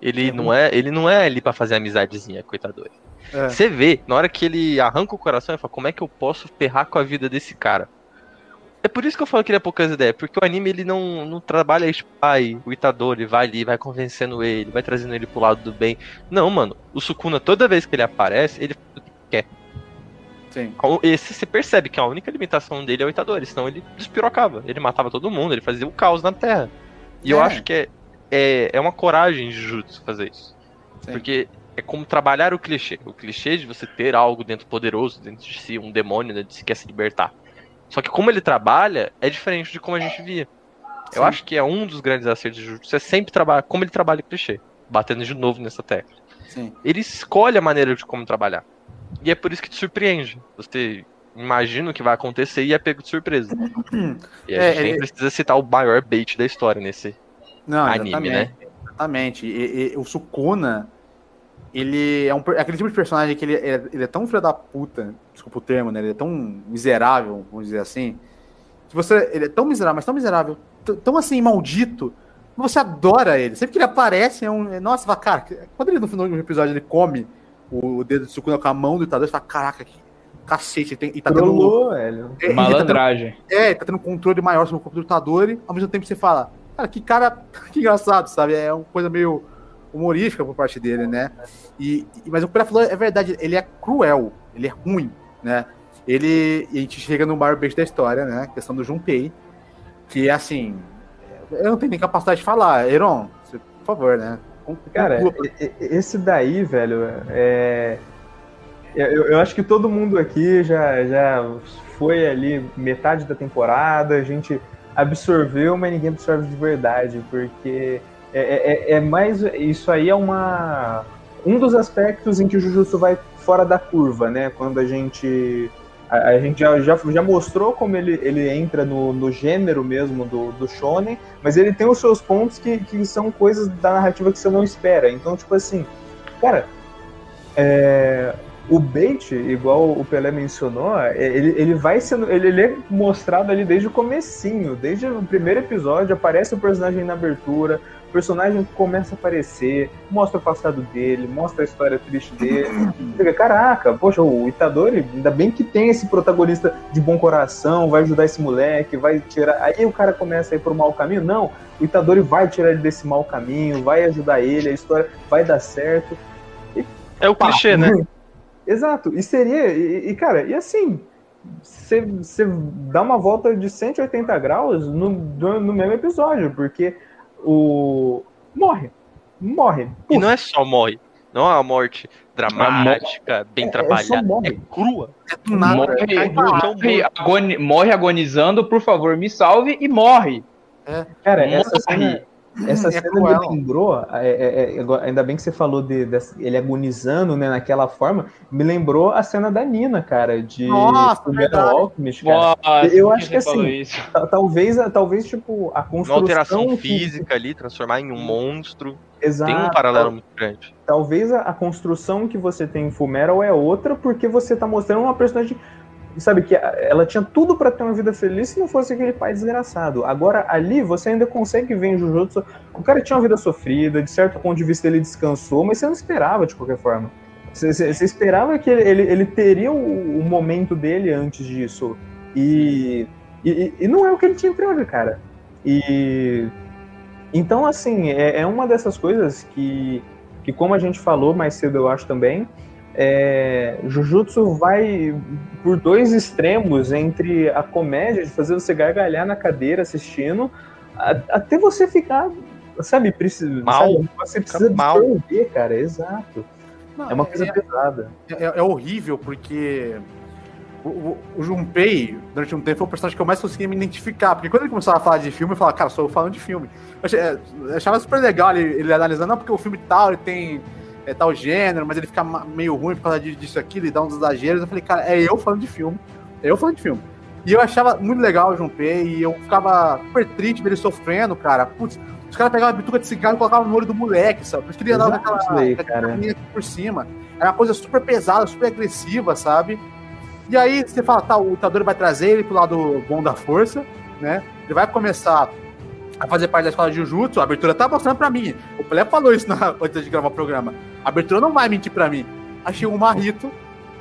Ele não é, ele não é ali pra fazer amizadezinha, coitador. É. Você vê, na hora que ele arranca o coração, ele fala, como é que eu posso ferrar com a vida desse cara? É por isso que eu falo que ele é poucas ideias, porque o anime ele não, não trabalha tipo, ai, o Itadori vai ali, vai convencendo ele, vai trazendo ele pro lado do bem. Não, mano, o Sukuna, toda vez que ele aparece, ele faz o que quer. Sim. Esse você percebe que a única limitação dele é o Itadori, senão ele despirocava. Ele matava todo mundo, ele fazia o caos na Terra. E eu É. acho que é, é, é uma coragem de Jujutsu fazer isso. Sim. Porque é como trabalhar o clichê. O clichê de você ter algo dentro poderoso, dentro de si, um demônio, né, de se quer se libertar. Só que como ele trabalha, é diferente de como a gente via. Eu Sim. acho que é um dos grandes acertos de Jujutsu, é sempre trabalhar como ele trabalha o clichê. Batendo de novo nessa tecla. Sim. Ele escolhe a maneira de como trabalhar. E é por isso que te surpreende. Você imagina o que vai acontecer e é pego de surpresa. E a É, gente nem é- precisa citar o maior bait da história nesse. Não, Anime, exatamente. né? Exatamente. E, e- o Sukuna, ele é, um, é aquele tipo de personagem que ele é, ele é tão filho da puta, desculpa o termo, né? Ele é tão miserável, vamos dizer assim. Que você, ele é tão miserável, mas tão miserável, tão assim, maldito, que você adora ele. Sempre que ele aparece, é um. é- Nossa, fala, cara, quando ele no final do episódio ele come o, o dedo de Sukuna com a mão do Itadori, você fala, caraca, que cacete, ele tem, e tá tendo. Trollou, velho. é, e tá tendo Malandragem. é, ele tá tendo um controle maior sobre o computador e ao mesmo tempo você fala, cara, que cara, que engraçado, sabe? É uma coisa meio humorística por parte dele, né? E, mas o que o falou é verdade, ele é cruel, ele é ruim, né? Ele, e a gente chega no maior beijo da história, né? A questão do Junpei, que é assim, eu não tenho nem capacidade de falar. Heron, você, por favor, né? Cara, esse daí, velho, é. Eu, eu acho que todo mundo aqui já, já foi ali metade da temporada, a gente absorveu, mas ninguém absorve de verdade, porque é, é- é mais. Isso aí é uma. Um dos aspectos em que o Jujutsu vai fora da curva, né? Quando a gente. A, a gente já, já, já mostrou como ele, ele entra no, no gênero mesmo do, do Shonen, mas ele tem os seus pontos que, que são coisas da narrativa que você não espera. Então, tipo assim, cara, é, o bait, igual o Pelé mencionou, é, ele, ele vai sendo. Ele, ele é mostrado ali desde o comecinho, desde o primeiro episódio, aparece o personagem na abertura, o personagem começa a aparecer, mostra o passado dele, mostra a história triste dele. Você fica, Caraca, poxa, o Itadori, ainda bem que tem esse protagonista de bom coração, vai ajudar esse moleque, vai tirar. Aí o cara começa a ir pro mau caminho. Não, o Itadori vai tirar ele desse mau caminho, vai ajudar ele, a história vai dar certo. É o clichê, né? Exato, e seria, e, e, cara, e assim, você dá uma volta de 180 graus no, no mesmo episódio, porque o. Morre. Morre. E não é só morre. Não é uma morte dramática, bem É, é só trabalhada. morre. É crua. É do nada. Morre, Aí, morre, agoni- morre agonizando, por favor, me salve e morre. Cara, Morre. essa cena, essa É cena cruel. me lembrou, é, é, é, ainda bem que você falou de, dessa- ele agonizando, né, naquela forma, me lembrou a cena da Nina, cara, de Nossa. Alchemist, cara. Nossa, eu acho que assim, Talvez, talvez, tipo, a Uma construção alteração que- física ali, transformar em um monstro. Exato. Tem um paralelo muito grande. talvez a, a construção que você tem em Fullmetal é outra, porque você tá mostrando uma personagem, sabe, que ela tinha tudo pra ter uma vida feliz se não fosse aquele pai desgraçado. Agora, ali, você ainda consegue ver em Jujutsu, o cara tinha uma vida sofrida, de certo ponto de vista ele descansou, mas você não esperava de qualquer forma. Você, você- você esperava que ele, ele, ele teria o, o momento dele antes disso. E, e, e não é o que ele te entrega, cara. E então, assim, é, é uma dessas coisas que, que, como a gente falou mais cedo, eu acho também, é, Jujutsu vai por dois extremos entre a comédia, de fazer você gargalhar na cadeira assistindo, a- até você ficar, sabe, precisa, Mal. sabe, você precisa mal. absorver, cara, exato. Não, É uma é- coisa é- pesada. é, é horrível porque o, o, o Junpei, durante um tempo, foi o personagem que eu mais conseguia me identificar. Porque quando ele começava a falar de filme, eu falava, cara, sou eu falando de filme. Eu achei- é, eu achava super legal ele, ele analisando, não, porque o filme tal, ele tem é, tal gênero, mas ele fica meio ruim por causa disso aqui, ele dá uns exageros. Eu falei, cara, é eu falando de filme. É eu falando de filme. E eu achava muito legal o Junpei, e eu ficava super triste ver ele sofrendo, cara. Putz, os caras pegavam a bituca de cigarro e colocavam no olho do moleque, sabe? Por isso que ele andava aquela, linha aqui por cima. Era uma coisa super pesada, super agressiva, sabe? E aí você fala, tá, o Itadori vai trazer ele pro lado bom da força, né? Ele vai começar a fazer parte da escola de Jujutsu, a abertura tá mostrando pra mim. O Pelé falou isso na, antes de gravar o programa. A abertura não vai mentir pra mim. Achei o Marito,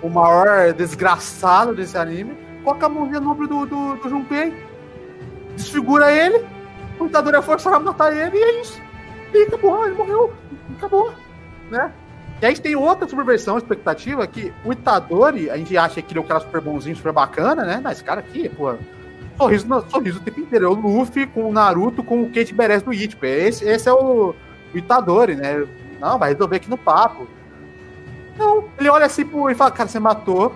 o maior desgraçado desse anime, coloca a mãozinha no ombro do, do, do Junpei, desfigura ele, o Itadori é forçado a matar ele e é isso. E acabou, ele morreu. Acabou. Né? E aí tem outra subversão, expectativa, que o Itadori, a gente acha que ele é um cara super bonzinho, super bacana, né? Mas esse cara aqui, pô, sorriso, sorriso o tempo inteiro. É o Luffy com o Naruto com o Kate Beres do Ichigo. Esse, esse é o, o Itadori, né? Não, vai resolver aqui no papo. Não, ele olha assim pro, e fala, cara, você matou.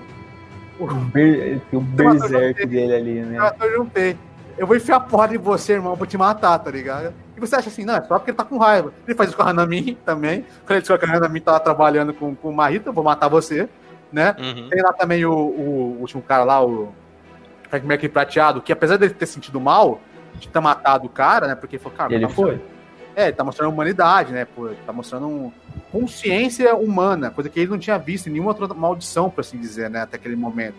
O, ber, o berserk dele ali, né? Eu juntei. Eu vou enfiar a porra em você, irmão, vou te matar, tá ligado? E você acha assim, não, é só porque ele tá com raiva. Ele faz isso com a Hanami também. Quando ele descobre que a Hanami tava trabalhando com, com o Marita, eu vou matar você, né? Uhum. Tem lá também o, o, último cara lá, o Frank Mercury prateado, que apesar dele ter sentido mal de ter matado o cara, né? Porque ele falou, cara, ele tá foi. É, ele tá mostrando humanidade, né? Pô, tá mostrando um, consciência humana, coisa que ele não tinha visto em nenhuma outra maldição, por assim dizer, né? Até aquele momento.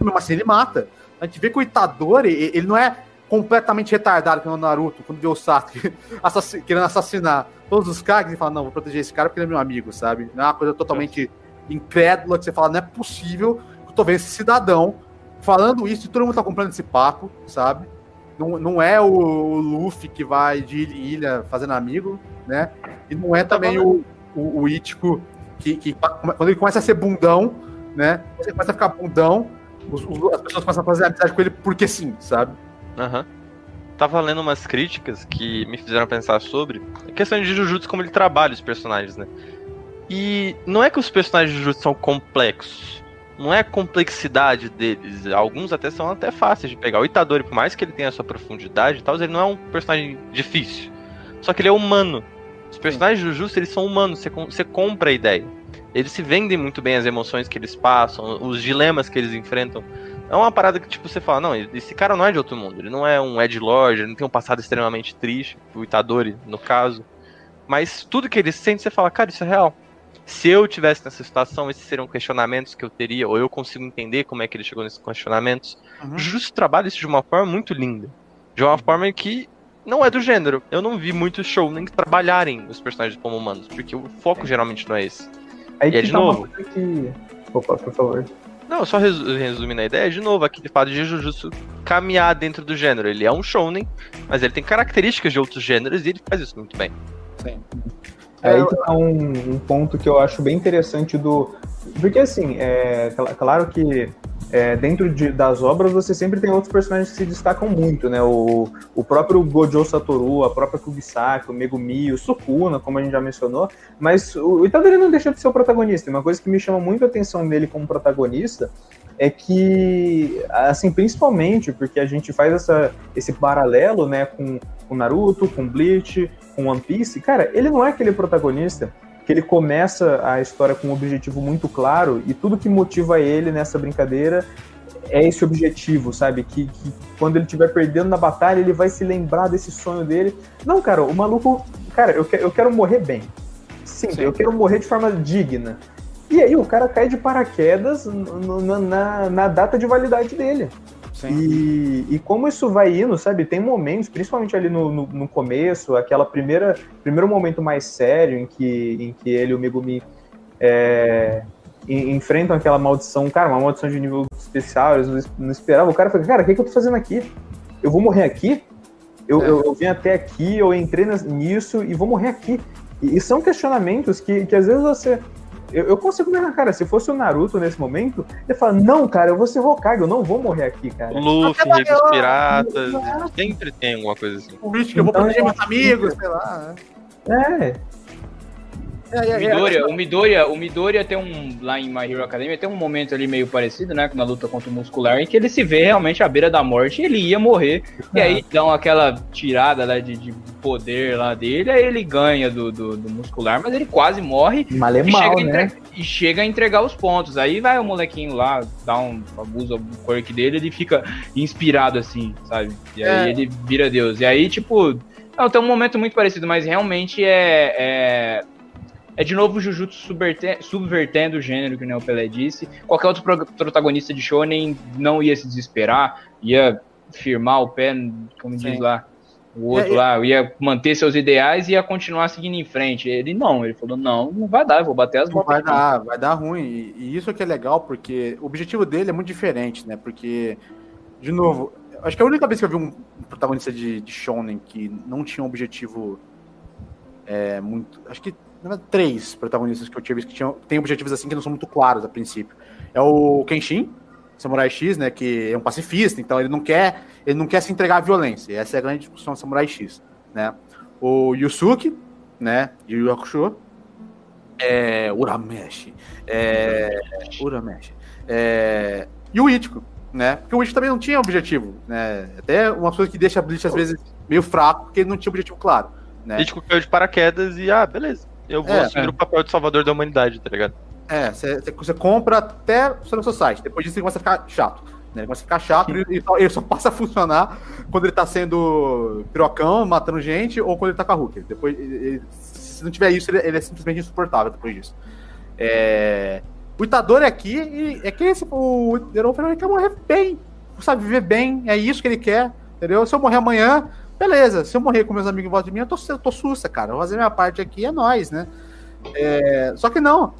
Mas assim, ele mata. A gente vê que o Itadori, ele não é completamente retardado como o Naruto, quando vê o Sasuke assassin querendo assassinar todos os caras, ele fala, não, vou proteger esse cara porque ele é meu amigo, sabe? Não é uma coisa totalmente incrédula que você fala, não é possível que eu tô vendo esse cidadão falando isso todo mundo tá comprando esse papo, sabe? Não, não é o, Luffy que vai de ilha em ilha fazendo amigo, né? E não é também o, o, o Ichigo que, que, quando ele começa a ser bundão, né? Ele começa a ficar bundão, os, os, as pessoas começam a fazer amizade com ele porque sim, sabe? Aham. Uhum. Tava lendo umas críticas que me fizeram pensar sobre a questão de Jujutsu, como ele trabalha os personagens, né? E não é que os personagens de Jujutsu são complexos. Não é a complexidade deles. Alguns até são até fáceis de pegar. O Itadori, por mais que ele tenha a sua profundidade e tal, ele não é um personagem difícil. Só que ele é humano. Os personagens de Jujutsu, eles são humanos. Você, você compra a ideia. Eles se vendem muito bem as emoções que eles passam, os dilemas que eles enfrentam. É uma parada que, tipo, você fala, não, esse cara não é de outro mundo. Ele não é um Ed Lord, ele não tem um passado extremamente triste, o Itadori, no caso. Mas tudo que ele sente, você fala, cara, isso é real. Se eu tivesse nessa situação, esses seriam questionamentos que eu teria, ou eu consigo entender como é que ele chegou nesses questionamentos. Uhum. Justo trabalha isso de uma forma muito linda. De uma forma que não é do gênero. Eu não vi muitos show nem trabalharem os personagens como humanos, porque o foco geralmente não é esse. Aí e é de novo. Que... Opa, por favor. Não, só resumindo a ideia, de novo, aquele fato de Jujutsu caminhar dentro do gênero. Ele é um shounen, mas ele tem características de outros gêneros e ele faz isso muito bem. Sim. Aí tá um, um ponto que eu acho bem interessante do. Porque assim, é claro que é, dentro de, das obras você sempre tem outros personagens que se destacam muito, né? O, o próprio Gojo Satoru, a própria Kugisaki, o Megumi, o Sukuna, como a gente já mencionou, mas o Itadori não deixa de ser o protagonista. Uma coisa que me chama muito a atenção dele como protagonista é que, assim, principalmente porque a gente faz essa, esse paralelo, né, com o Naruto, com Bleach, com One Piece, cara, ele não é aquele protagonista que ele começa a história com um objetivo muito claro e tudo que motiva ele nessa brincadeira é esse objetivo, sabe? Que, que quando ele estiver perdendo na batalha, ele vai se lembrar desse sonho dele. Não, cara, o maluco. Cara, eu, que, eu quero morrer bem. Sim, Sim, eu quero morrer de forma digna. E aí o cara cai de paraquedas na, na, na data de validade dele. E, e como isso vai indo, sabe? Tem momentos, principalmente ali no, no, no, começo, aquela primeira primeiro momento mais sério em que, em que ele e o Megumi é, enfrentam aquela maldição, cara, uma maldição de nível especial, eles não esperavam. O cara falou, cara, o que, que eu tô fazendo aqui? Eu vou morrer aqui? Eu, é. eu, eu vim até aqui, eu entrei nisso e vou morrer aqui. E, e são questionamentos que, que às vezes você eu, eu, consigo ver na cara, se fosse o Naruto nesse momento, ele fala, não, cara, eu vou ser Hokage, eu não vou morrer aqui, cara. Luffy, Rei dos Piratas, sempre tem alguma coisa assim. O bicho que eu vou proteger então, meus amigos, sei lá. Né? É. É, é, é, Midoriya, o, Midoriya, o Midoriya tem um. Lá em My Hero Academia tem um momento ali meio parecido, né? Na luta contra o muscular, em que ele se vê realmente à beira da morte e ele ia morrer. E aí dão aquela tirada lá de, de poder lá dele, aí ele ganha do, do, do muscular, mas ele quase morre. Mal é e, chega né? e chega a entregar os pontos. Aí vai o molequinho lá, dá um abuso do quirk dele, ele fica inspirado assim, sabe? E aí é. ele vira Deus. E aí, tipo. Não, tem um momento muito parecido, mas realmente é, é é de novo o Jujutsu subvertendo, subvertendo o gênero, que o Pelé disse. Qualquer outro pro, protagonista de Shonen não ia se desesperar, ia firmar o pé, como Sim. diz lá, O outro É, lá ia manter seus ideais e ia continuar seguindo em frente. Ele não, ele falou: não, não vai dar, eu vou bater as Não botas. vai aqui. dar, vai dar ruim. E, e isso que é legal, porque o objetivo dele é muito diferente, né? Porque, de novo, acho que a única vez que eu vi um protagonista de, de Shonen que não tinha um objetivo é, muito. Acho que três protagonistas que eu visto que tinham, tem objetivos assim que não são muito claros a princípio. É o Kenshin, Samurai X, né? Que é um pacifista, então ele não quer, ele não quer se entregar à violência. Essa é a grande discussão do Samurai X, né? O Yusuke, né? De Yu Hakusho. É, Urameshi. É, Urameshi. É, e o Ichigo, né? Porque o Ichigo também não tinha objetivo, né? Até uma coisa que deixa a Bleach às vezes meio fraco, porque ele não tinha objetivo claro, né? Ichigo caiu de paraquedas e, ah, beleza. Eu vou É, assumir é. o papel de salvador da humanidade, tá ligado? É, você compra até o seu site. Depois disso ele começa a ficar chato. Né? Ele começa a ficar chato e ele, só- ele só passa a funcionar quando ele tá sendo pirocão, matando gente, ou quando ele tá com a Hulk. Depois, ele- se não tiver isso, ele, ele é simplesmente insuportável depois disso. É, O Itadori aqui, ele- é que esse, o Deron ele quer morrer bem, sabe, viver bem, é isso que ele quer, entendeu? Se eu morrer amanhã, beleza. Se eu morrer com meus amigos em volta de mim, eu tô, eu tô sussa, cara. Eu vou fazer minha parte aqui, é nóis, né? É, Só que não.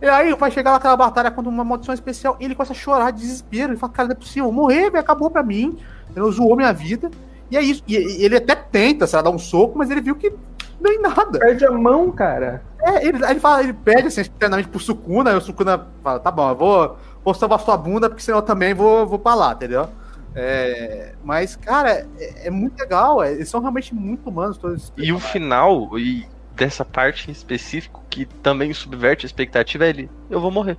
E aí vai chegar naquela batalha contra uma maldição especial, ele começa a chorar de desespero. Ele fala, cara, não é possível, morrer, velho, acabou pra mim. Ele zoou minha vida. E é isso. E, e ele até tenta, sei lá, dar um soco, mas ele viu que não é nada. Perde a mão, cara. É, ele, ele fala, ele pede assim, internamente pro Sukuna, aí o Sukuna fala, tá bom, eu vou, vou salvar sua bunda, porque senão eu também vou, vou pra lá, entendeu? É, mas, cara, é, é muito legal, é, eles são realmente muito humanos todos E o final, e dessa parte em específico, que também subverte a expectativa, é ele, eu vou morrer.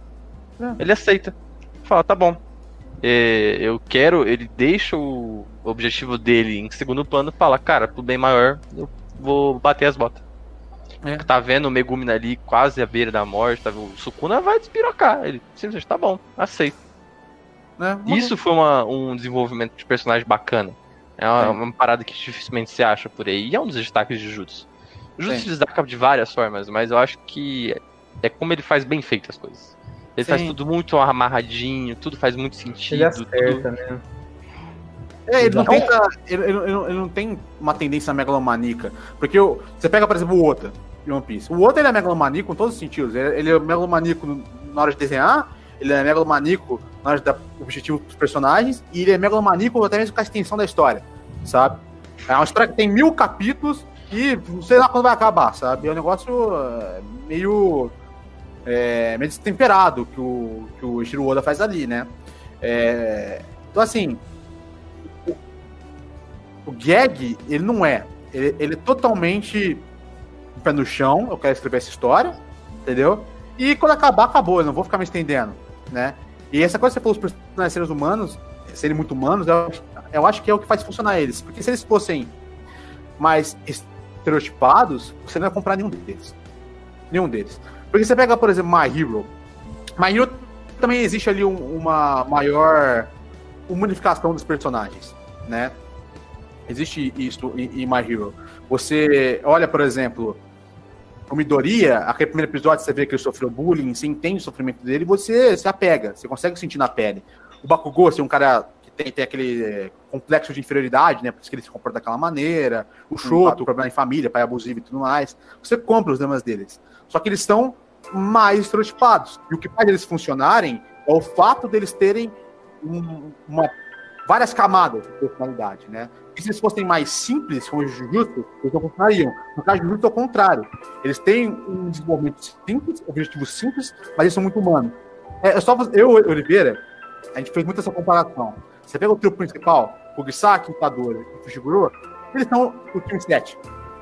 É. Ele aceita. Fala, tá bom. É, eu quero, ele deixa o objetivo dele em segundo plano fala, cara, pro bem maior, eu vou bater as botas. É. Tá vendo o Megumi ali quase à beira da morte, tá, vendo? o Sukuna vai despirocar. Ele simplesmente, tá bom, aceito. Né? Isso foi uma- um desenvolvimento de personagem bacana. É uma, É. uma parada que dificilmente se acha por aí. E é um dos destaques de Jutsu. O Jutsu Sim. se destaca de várias formas, mas eu acho que é como ele faz bem feito as coisas. Ele faz Sim. tudo muito amarradinho, tudo faz muito sentido. Ele tudo- acerta, né? É, ele não, tenta, ele, ele- ele não- ele não tem uma tendência megalomaníaca. Porque o- você pega, por exemplo, o Ota de One Piece. O Ota ele é megalomaníaco em todos os sentidos. Ele, ele é megalomaníaco na hora de desenhar, ele é megalomaníaco na hora de objetivo pros personagens, e ele é megalomaníaco até mesmo com a extensão da história, sabe? É uma história que tem mil capítulos e não sei lá quando vai acabar, sabe? É um negócio é, meio. É, meio destemperado que o, que o Ishiro Oda faz ali, né? É, então, assim, o gag, ele não é. Ele, ele é totalmente pé no chão. Eu quero escrever essa história, entendeu? E quando acabar, acabou. Eu não vou ficar me estendendo, né? E essa coisa que você falou, os personagens seres humanos, serem muito humanos, eu, eu acho que é o que faz funcionar eles. Porque se eles fossem mais estereotipados, você não ia comprar nenhum deles. Nenhum deles. Porque você pega, por exemplo, My Hero. My Hero também existe ali um- uma maior humanificação dos personagens, né? Existe isso em, em My Hero. Você olha, por exemplo, o Midoriya, aquele primeiro episódio, você vê que ele sofreu bullying, você entende o sofrimento dele e você se apega, você consegue sentir na pele. O Bakugou, assim, um cara que tem, tem aquele é, complexo de inferioridade, né? Por isso que ele se comporta daquela maneira. O Shoto, o problema em família, pai abusivo e tudo mais. Você compra os dramas deles. Só que eles estão mais estereotipados. E o que faz eles funcionarem é o fato deles terem um- uma, várias camadas de personalidade, né? Se eles fossem mais simples, como o Jujutsu, eles não funcionariam. No caso do Jujutsu, é o contrário. Eles têm um desenvolvimento simples, objetivos simples, mas eles são muito humanos. É, é só eu, Oliveira, a gente fez muito essa comparação. Você pega o trio principal, o Gisaki, o Itadori e o Fushiguro, eles são o time 7,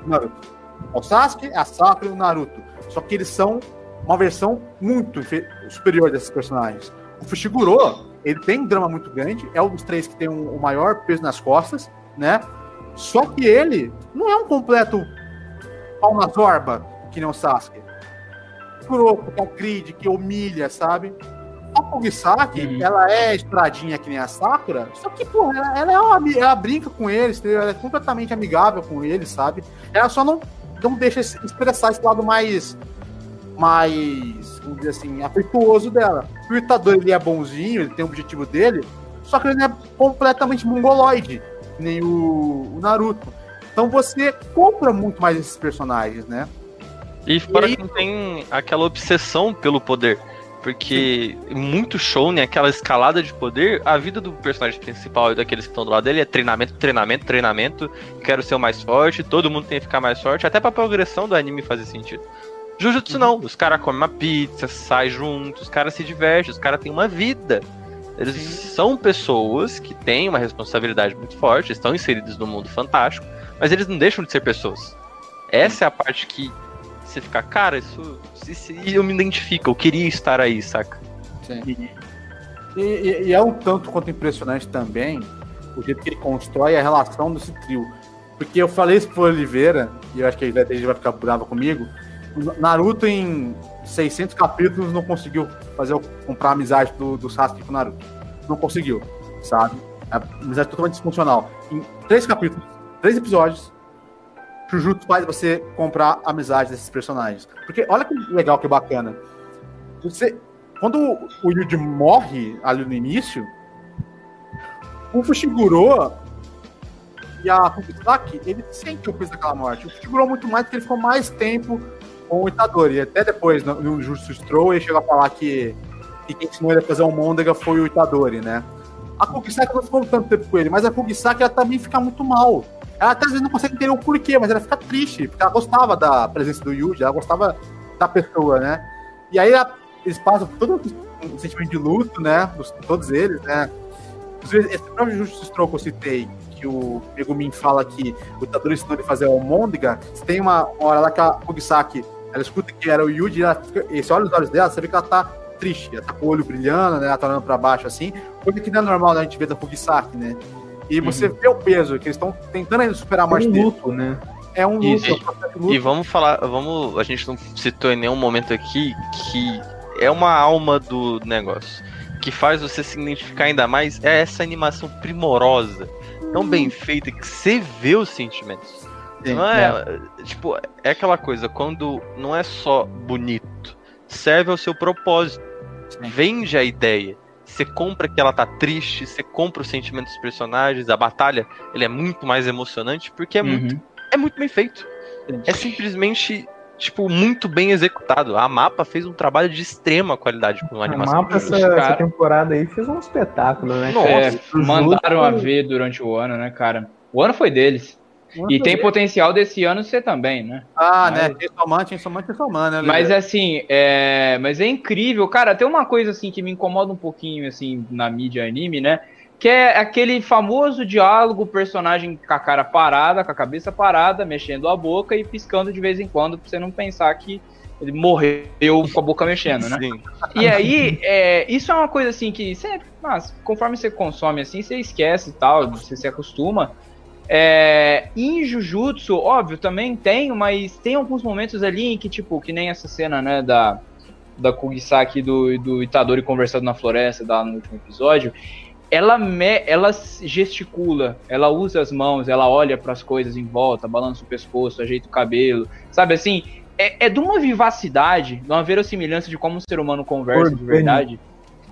o Naruto. O Sasuke, a Sakura e o Naruto. Só que eles são uma versão muito superior desses personagens. O Fushiguro, ele tem um drama muito grande, é um dos três que tem um- o maior peso nas costas, né? Só que ele não é um completo pau na zorba, que nem o Sasuke. Kuroko, que agride, que humilha, sabe? A Kogisaki, Uhum. ela é estradinha que nem a Sakura, só que, pô, ela, ela é uma, ela brinca com eles, ela é completamente amigável com eles, sabe? Ela só não, não deixa expressar esse lado mais, mais, vamos dizer assim, afetuoso dela. O Itadori, ele é bonzinho, ele tem o objetivo dele, só que ele não é completamente mongoloide, nem o, o Naruto. Então você compra muito mais esses personagens, né? E fora aí- que não tem aquela obsessão pelo poder. Porque muito show, né? Aquela escalada de poder, a vida do personagem principal e daqueles que estão do lado dele é treinamento, treinamento, treinamento. Quero ser o mais forte, todo mundo tem que ficar mais forte, até pra progressão do anime fazer sentido. Jujutsu não, os caras comem uma pizza, saem juntos, os caras se divertem, os caras têm uma vida. Eles são pessoas que têm uma responsabilidade muito forte, estão inseridos no mundo fantástico, mas eles não deixam de ser pessoas. Essa é a parte que você fica, cara, isso, isso- eu me identifico, eu queria estar aí, saca? E, e- e é um tanto quanto impressionante também o jeito que ele constrói a relação desse trio. Porque eu falei isso pro Oliveira, e eu acho que ele vai, ele vai ficar bravo comigo. Naruto, em 600 capítulos, não conseguiu fazer comprar a amizade do, do Sasuke com o Naruto. Não conseguiu, sabe? A amizade totalmente disfuncional. Em três capítulos, três episódios, Jujutsu faz você comprar a amizade desses personagens. Porque olha que legal, que bacana. Você, quando o Yuji morre ali no início, o Fushiguro e a Fukusaki, ele sente o peso daquela morte. O Fushiguro muito mais porque ele ficou mais tempo com o Itadori. Até depois, no, no Jutsu Stroll, ele chegou a falar que, que quem ensinou ele a fazer o Mondega foi o Itadori, né? A Kugisaki não ficou tanto tempo com ele, mas a Kugisaki ela também fica muito mal. Ela até às vezes não consegue entender o porquê, mas ela fica triste, porque ela gostava da presença do Yuji, ela gostava da pessoa, né? E aí ela- eles passam todo um sentimento de luto, né? Dos- todos eles, né? Esse próprio Justice Stroke que eu citei, que o Megumin fala que o Itadori ensinou ele fazer a Almôndega, você tem uma hora lá que a Kugisaki, ela escuta que era o Yuji, e ela fica, e você olha os olhos dela, você vê que ela tá triste, ela tá com o olho brilhando, né? Ela tá olhando pra baixo assim, coisa que não é normal né, a gente ver da Kugisaki, né? E você vê o peso, que eles estão tentando ainda superar a morte um luto, né? É um luto, Isso. é um luto. E vamos falar, vamos. A gente não citou em nenhum momento aqui que é uma alma do negócio. Que faz você se identificar ainda mais é essa animação primorosa, tão bem feita que você vê os sentimentos. Sim, não é, tipo, é aquela coisa, quando não é só bonito, serve ao seu propósito. Vende a ideia. Você compra que ela tá triste, você compra os sentimentos dos personagens, a batalha, ele é muito mais emocionante porque é muito Uhum. é muito bem feito. É simplesmente, tipo, muito bem executado. A Mapa fez um trabalho de extrema qualidade com a A animação. mapa essa, cara- essa temporada aí fez um espetáculo, né? Nossa, É, mandaram a ver durante o ano, né, cara? O ano foi deles. E tem potencial desse ano ser também, né? Ah, Mas- né? Chainsaw Man, Chainsaw Man, Chainsaw Man, né? Mas assim, é, mas é incrível, cara. Tem uma coisa assim que me incomoda um pouquinho assim na mídia anime, né? Que é aquele famoso diálogo, personagem com a cara parada, com a cabeça parada, mexendo a boca e piscando de vez em quando pra você não pensar que ele morreu com a boca mexendo, né? Sim. E aí, é, isso é uma coisa assim que você, mas, conforme você consome assim, você esquece e tal, você se acostuma. É, em Jujutsu, óbvio, também tem, mas tem alguns momentos ali em que, tipo, que nem essa cena, né, da, da Kugisaki do, do Itadori conversando na floresta, lá no último episódio, ela, me, ela gesticula, ela usa as mãos, ela olha para as coisas em volta, balança o pescoço, ajeita o cabelo, sabe assim? É, é de uma vivacidade, de uma verossimilhança de como um ser humano conversa de Orgânico. verdade,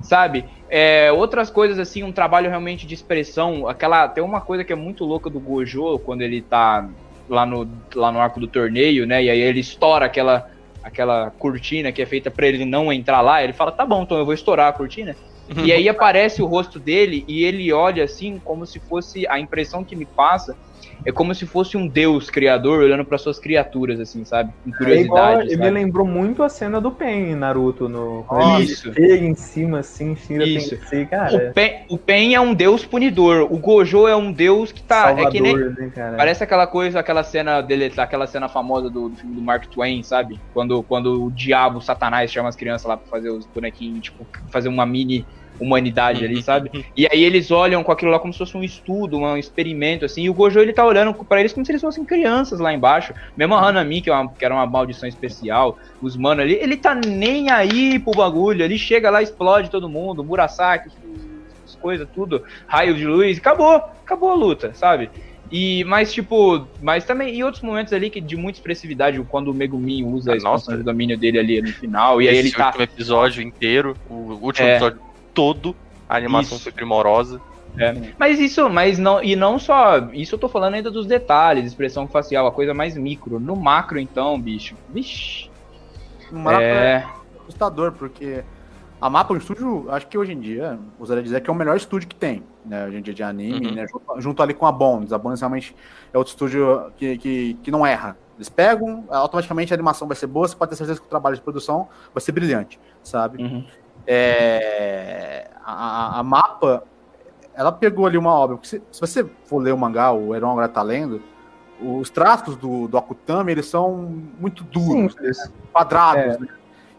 sabe? É, outras coisas assim, um trabalho realmente de expressão, aquela tem uma coisa que é muito louca do Gojo quando ele tá lá no, lá no arco do torneio, né? E aí ele estoura aquela aquela cortina que é feita para ele não entrar lá, ele fala: "Tá bom, então eu vou estourar a cortina". E aí aparece o rosto dele e ele olha assim como se fosse a impressão que me passa é como se fosse um deus criador olhando para suas criaturas assim, sabe? Com É igual, curiosidade, ele me lembrou muito a cena do Pen em Naruto, no, quando ele isso. chega em cima assim, Shira Isso. Tensei, O cara. Pen, o Pen é um deus punidor, o Gojo é um deus que tá Salvador, é que nem né? Parece aquela coisa, aquela cena dele, aquela cena famosa do, do filme do Mark Twain, sabe? Quando, quando o diabo, o Satanás, chama as crianças lá pra fazer os bonequinhos, tipo, fazer uma mini humanidade ali, sabe? E aí eles olham com aquilo lá como se fosse um estudo, um experimento, assim, e o Gojo ele tá olhando pra eles como se eles fossem crianças lá embaixo. Mesmo a Hanami, que, é uma, que era uma maldição especial, os mano ali, ele tá nem aí pro bagulho, ele chega lá, explode todo mundo, Murasaki, as coisas, tudo, raio de luz, acabou, acabou a luta, sabe? E, mas, tipo, mas também em outros momentos ali que de muita expressividade, quando o Megumin usa a Ah, expansão nossa. de domínio dele ali no final, e aí Esse ele tá. último episódio inteiro, o último É. episódio todo, a animação Isso. foi primorosa. É. Mas isso, mas não, e não só, isso eu tô falando ainda dos detalhes, expressão facial, a coisa mais micro. No macro, então, bicho, vixe. No mapa é assustador, porque a Mapa é um estúdio, acho que hoje em dia, usaria dizer que é o melhor estúdio que tem, né? Hoje em dia de anime, Uhum. né? Junto, junto ali com a Bones. A Bones realmente é outro estúdio que, que, que não erra. Eles pegam, automaticamente a animação vai ser boa, você pode ter certeza que o trabalho de produção vai ser brilhante, sabe? Uhum. É, a, a- Mapa, ela pegou ali uma obra, porque se, se você for ler o mangá, o Heron agora tá lendo, os traços do, do Akutami, eles são muito duros, né? Quadrados, É. né?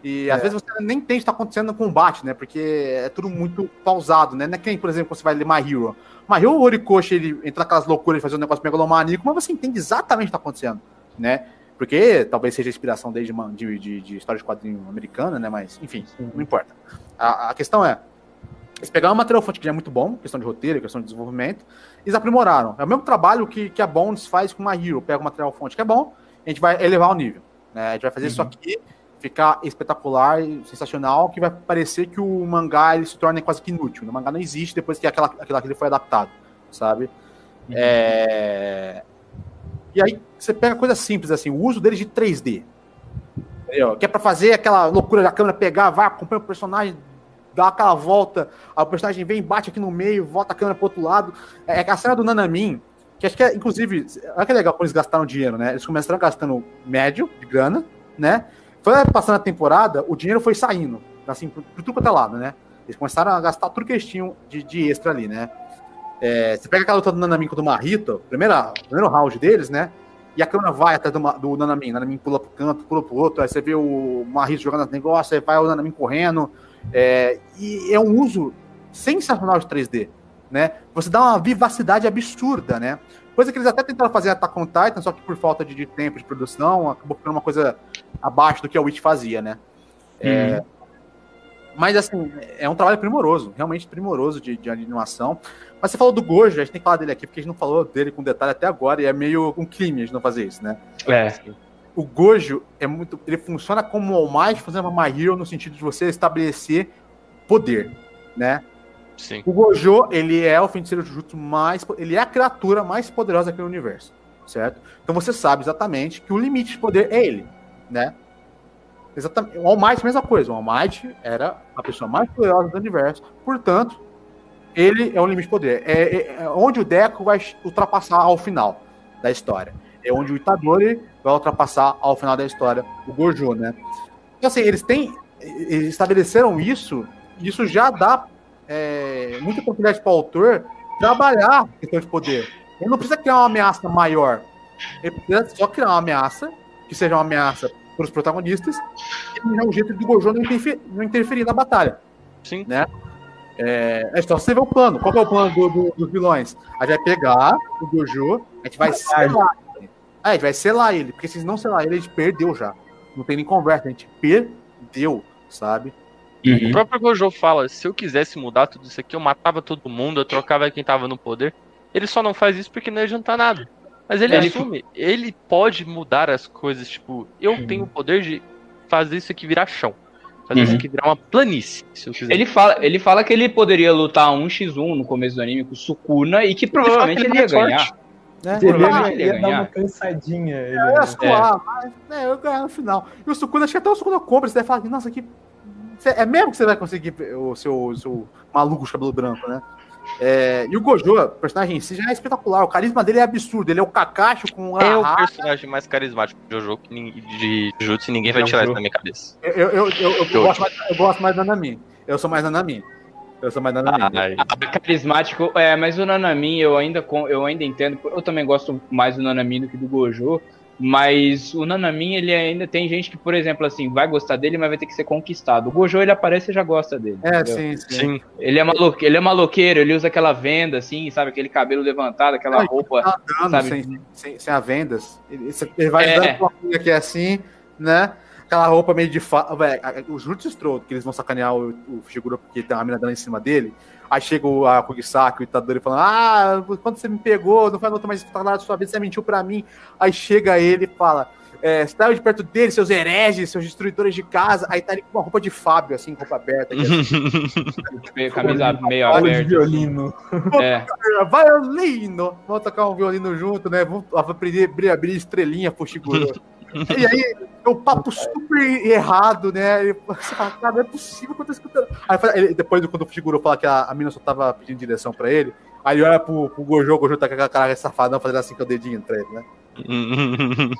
E às vezes você nem entende o que está acontecendo no combate, né? Porque é tudo muito pausado, né? Não é que nem, por exemplo, quando você vai ler My Hero. My Hero, o Horikoshi, ele entra naquelas loucuras de fazer um negócio megalomaníaco, mas você entende exatamente o que está acontecendo, né? Porque talvez seja inspiração desde uma, de, de, de história de quadrinho americana, né? Mas, enfim, Sim. não importa. A, a questão é, eles pegaram um material fonte que já é muito bom, questão de roteiro, questão de desenvolvimento, e eles aprimoraram. É o mesmo trabalho que, que a Bones faz com My Hero. Pega o material fonte que é bom, a gente vai elevar o nível. Né? A gente vai fazer isso aqui ficar espetacular sensacional, que vai parecer que o mangá ele se torna quase que inútil. O mangá não existe depois que aquela, aquilo foi adaptado, sabe? É... E aí você pega coisa simples assim, o uso deles de 3D. Entendeu? Que é pra fazer aquela loucura da câmera pegar, vai, acompanha o personagem, dá aquela volta, o personagem vem, bate aqui no meio, volta a câmera pro outro lado. É é a cena do Nanamin, que acho que é, inclusive, olha que legal quando eles gastaram dinheiro, né? Eles começaram gastando médio de grana, né? Foi passando a temporada, o dinheiro foi saindo, assim, por, por tudo quanto é lado, né? Eles começaram a gastar tudo que eles tinham de, de extra ali, né? É, você pega aquela luta do Nanamin com o do Marrito, primeira, primeiro round deles, né? E a câmera vai atrás do, do Nanamin, o Nanamin pula pro canto, pula pro outro, aí você vê o Marrito jogando negócio, aí vai o Nanamin correndo. é, e é um uso sensacional de 3D, né? Você dá uma vivacidade absurda, né? Coisa que eles até tentaram fazer Attack on Titan, só que por falta de, de tempo de produção, acabou ficando uma coisa abaixo do que a Witch fazia, né? É, Mas, assim, é um trabalho primoroso, realmente primoroso de, de animação. Mas você falou do Gojo, a gente tem que falar dele aqui, porque a gente não falou dele com detalhe até agora, e é meio um crime a gente não fazer isso, né? É. O Gojo é muito. Ele funciona como o All Might fazendo uma My Hero no sentido de você estabelecer poder, né? Sim. O Gojo, ele é o feiticeiro Jujutsu mais. Ele é a criatura mais poderosa aqui no universo, certo? Então você sabe exatamente que o limite de poder é ele, né? Exatamente. O All Might, mesma coisa. O All Might era a pessoa mais poderosa do universo, portanto, ele é o limite de poder. É, é- é onde o Deco vai ultrapassar ao final da história. É onde o Itadori vai ultrapassar ao final da história o Gojo, né? Então, assim, eles têm. Eles estabeleceram isso, e isso já dá é, muita oportunidade para o autor trabalhar a questão de poder. Ele não precisa criar uma ameaça maior. Ele precisa só criar uma ameaça que seja uma ameaça para os protagonistas e é um jeito do Gojo não interferir, não interferir na batalha. Sim. É, é só você ver o plano. Qual é o plano do- do- dos vilões? A gente vai pegar o Gojo, a gente vai selar ele. É, a gente vai selar ele, porque se não selar ele, a gente perdeu já. Não tem nem conversa, a gente perdeu, sabe? O próprio Gojo fala: se eu quisesse mudar tudo isso aqui, eu matava todo mundo, eu trocava quem tava no poder. Ele só não faz isso porque não ia adiantar nada. Mas ele, Ele- assume, ele pode mudar as coisas, tipo, eu tenho o poder de fazer isso aqui virar chão. Fazer isso Uhum. aqui virar uma planície, se eu quiser. Ele fala, ele fala que ele poderia lutar 1x1 no começo do anime com o Sukuna e que provavelmente Ele ele, fala que ia ele é ganhar. Né? Ele Provavelmente ia, ele ia ia dar ganhar. uma cansadinha. Ele, Eu ia suar, mas né, eu ganhar no final. E o Sukuna, acho que até o Sukuna compra, você deve falar, nossa, que. É mesmo que você vai conseguir o seu, o seu maluco de cabelo branco, né? É, e o Gojo, o personagem em si, já é espetacular. O carisma dele é absurdo. Ele é o Kakashi com É o a personagem mais carismático de Jojo de Jujutsu e ninguém vai É tirar isso da minha cabeça. Eu, eu, eu, eu, eu Jojo. gosto mais, eu gosto mais da Nami. Eu sou mais da Nami. Eu sou mais da Nami. Ai, Carismático, é, mas o Nanamin eu ainda, com- eu ainda entendo, eu também gosto mais do Nanamin do que do Gojo, mas o Nanamin, ele ainda tem gente que, por exemplo, assim, vai gostar dele, mas vai ter que ser conquistado. O Gojo, ele aparece e já gosta dele. É, entendeu? sim, sim. sim. Ele é, maluque, ele é maloqueiro, ele usa aquela venda, assim, sabe, aquele cabelo levantado, aquela Ai, roupa. Tá andando Sabe? sem, sem, sem a vendas. Ele, ele vai É. dando uma coisa que é assim, né? Aquela roupa meio de fa... Véi, a- o Jutsu Stroke, que eles vão sacanear o, o Shiguro porque tem uma mina dando em cima dele. Aí chega o a Kugisaki, o Itadori, falando: Ah, quando você me pegou, não foi a luta mais espetacular da sua vida, você mentiu pra mim. Aí chega ele e fala: é, saiam de perto dele, seus hereges, seus destruidores de casa. Aí tá ele com uma roupa de Fábio, assim, roupa aberta. aqui, assim. Camisa meio de aberta. violino. É. Violino! Vamos tocar um violino junto, né? Vamos aprender abrir, abrir estrelinha pro Shiguro. e aí, é um papo super errado, né? E cara, não é possível que eu tô escutando. Aí ele- depois, quando o Shiguro fala que a, a mina só tava pedindo direção pra ele, aí ele olha pro, pro Gojo, o Gojo tá com aquela cara safadão fazendo assim com o dedinho pra ele, né?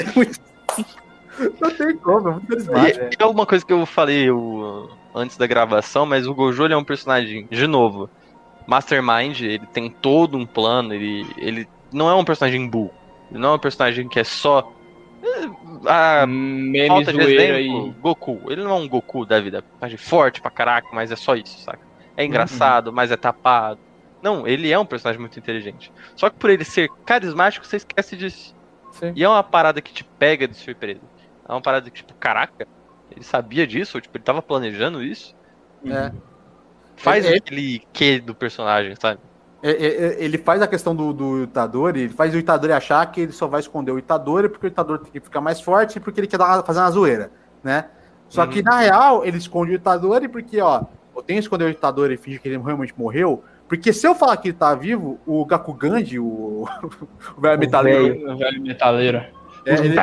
Não tem como, é muito carismático. É uma coisa que eu falei eu, antes da gravação, mas o Gojo ele é um personagem, de novo, Mastermind, ele tem todo um plano, ele, ele não é um personagem bull, ele não é um personagem que é só. É, A Meme falta de exemplo, aí. Goku. Ele não é um Goku da vida, forte pra caraca, mas é só isso, saca? É engraçado, mas é tapado. Não, ele é um personagem muito inteligente. Só que por ele ser carismático, você esquece disso. Sim. E é uma parada que te pega de surpresa. É uma parada que, tipo, caraca, ele sabia disso? Ou, tipo, ele tava planejando isso? É. Faz é- aquele quê do personagem, sabe? É, é, é, Ele faz a questão do, do Itadori, ele faz o Itadori achar que ele só vai esconder o Itadori porque o Itadori tem que ficar mais forte e porque ele quer dar, fazer uma zoeira, né? Só que, Uhum. na real, ele esconde o Itadori porque, ó, eu tenho que esconder o Itadori e fingir que ele realmente morreu, porque se eu falar que ele tá vivo, o Gakugandi, o, o velho metaleiro, O velho metaleiro. é, ele,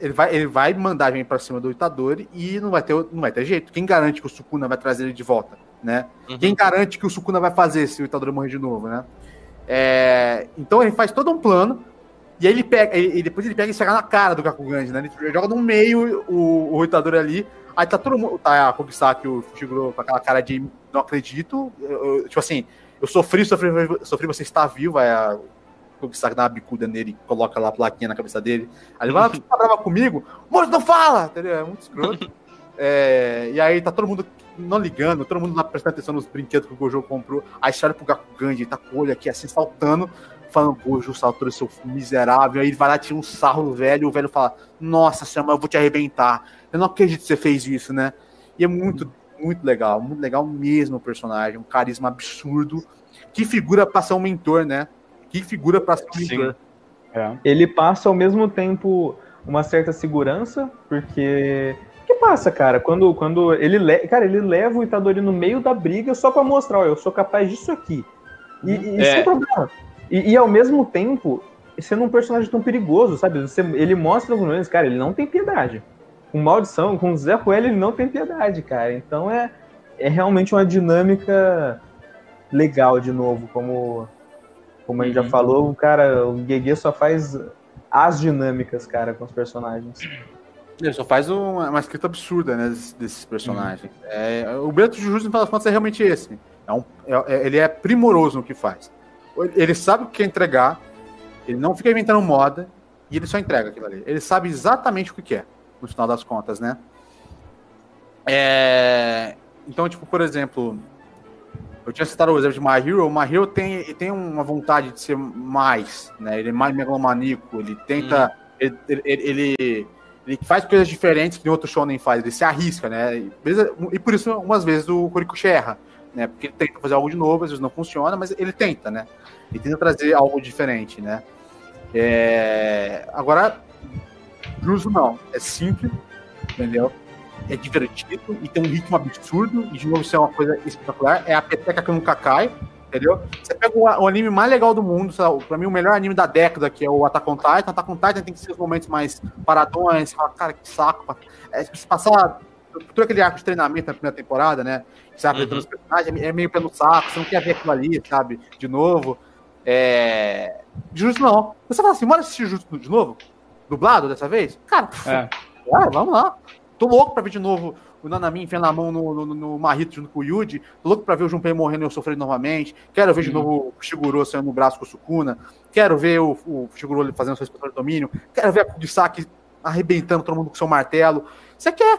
ele vai, ele vai mandar gente pra cima do Itadori e não vai, ter, não vai ter jeito. Quem garante que o Sukuna vai trazer ele de volta, né? Uhum. Quem garante que o Sukuna vai fazer se o Itadori morrer de novo, né? É, então ele faz todo um plano e aí ele pega, e depois ele pega e chega na cara do Gakugandi, né? Ele joga no meio o, o Itadori ali, aí tá todo mundo, tá a Kogisaki, o Fushiguro com aquela cara de não acredito, eu- eu- tipo assim, eu sofri, sofri, sofri, você está vivo, aí a Kogisaki dá uma bicuda nele e coloca lá a plaquinha na cabeça dele, aí ele vai, você tá brava comigo? Moço, não fala! Entendeu? É muito escroto. É, e aí tá todo mundo não ligando, todo mundo lá prestando atenção nos brinquedos que o Gojo comprou. Aí você olha pro Gakugandi, ele tá com o olho aqui assim, saltando, falando, Gojo, saltou seu miserável. Aí ele vai lá, tira um sarro no velho, e o velho fala, nossa senhora, eu vou te arrebentar. Eu não acredito que você fez isso, né? E é muito, muito legal, muito legal mesmo o personagem, um carisma absurdo. Que figura pra ser um mentor, né? Que figura pra ser um Sim. mentor. É. Ele passa ao mesmo tempo uma certa segurança, porque. Passa, cara? Quando, quando ele, le... cara, ele leva o Itadori no meio da briga só pra mostrar, ó, eu sou capaz disso aqui. E, e É. sem problema. E, e ao mesmo tempo, sendo um personagem tão perigoso, sabe? Você- ele mostra alguns momentos, cara, ele não tem piedade. Com maldição, com Zé Ruel, ele não tem piedade, cara. Então é, é realmente uma dinâmica legal de novo, como, como a gente já Uhum. falou, o cara, o Gegê só faz as dinâmicas, cara, com os personagens. Ele só faz uma, uma escrita absurda, né, desses, desses personagens. É, o Beto Jujutsu, no final das contas, é realmente esse. É um, é- é- ele é primoroso no que faz. Ele sabe o que quer entregar, ele não fica inventando moda, e ele só entrega aquilo ali. Ele sabe exatamente o que quer, no final das contas, né? É, então, tipo, por exemplo, eu tinha citado o exemplo de My Hero. O My Hero tem, ele tem uma vontade de ser mais, né? Ele é mais megalomaníaco, ele tenta... Ele, ele, ele, ele faz coisas diferentes que outro shonen faz, ele se arrisca, né? E, e por isso, umas vezes, o Kurikushi erra, né? Porque ele tenta fazer algo de novo, às vezes não funciona, mas ele tenta, né? Ele tenta trazer algo diferente, né? É... Agora, Juso não, é simples, entendeu? É divertido e tem um ritmo absurdo, e de novo isso é uma coisa espetacular, é a peteca que nunca cai, entendeu? Você pega o, o anime mais legal do mundo, pra mim o melhor anime da década, que é o Attack on Titan, Attack on Titan tem que ser os momentos mais paradões, você fala, cara, que saco, é, se passar todo aquele arco de treinamento na primeira temporada, né, você vai apresentando Uhum. os personagens, é meio pelo saco, você não quer ver aquilo ali, sabe, de novo, é... Justo não. Você fala assim, bora assistir Justo de novo? Dublado dessa vez? Cara, É. vamos lá. Tô louco pra ver de novo o Nanami enfiando a mão no, no, no Marito junto com o Yuji. Tô louco pra ver o Junpei morrendo e eu sofrendo novamente. Quero ver de Hum. novo o Shiguro saindo no braço com o Sukuna. Quero ver o, o Shiguro fazendo sua expansão de domínio. Quero ver a Kugisaki arrebentando todo mundo com seu martelo. Você quer?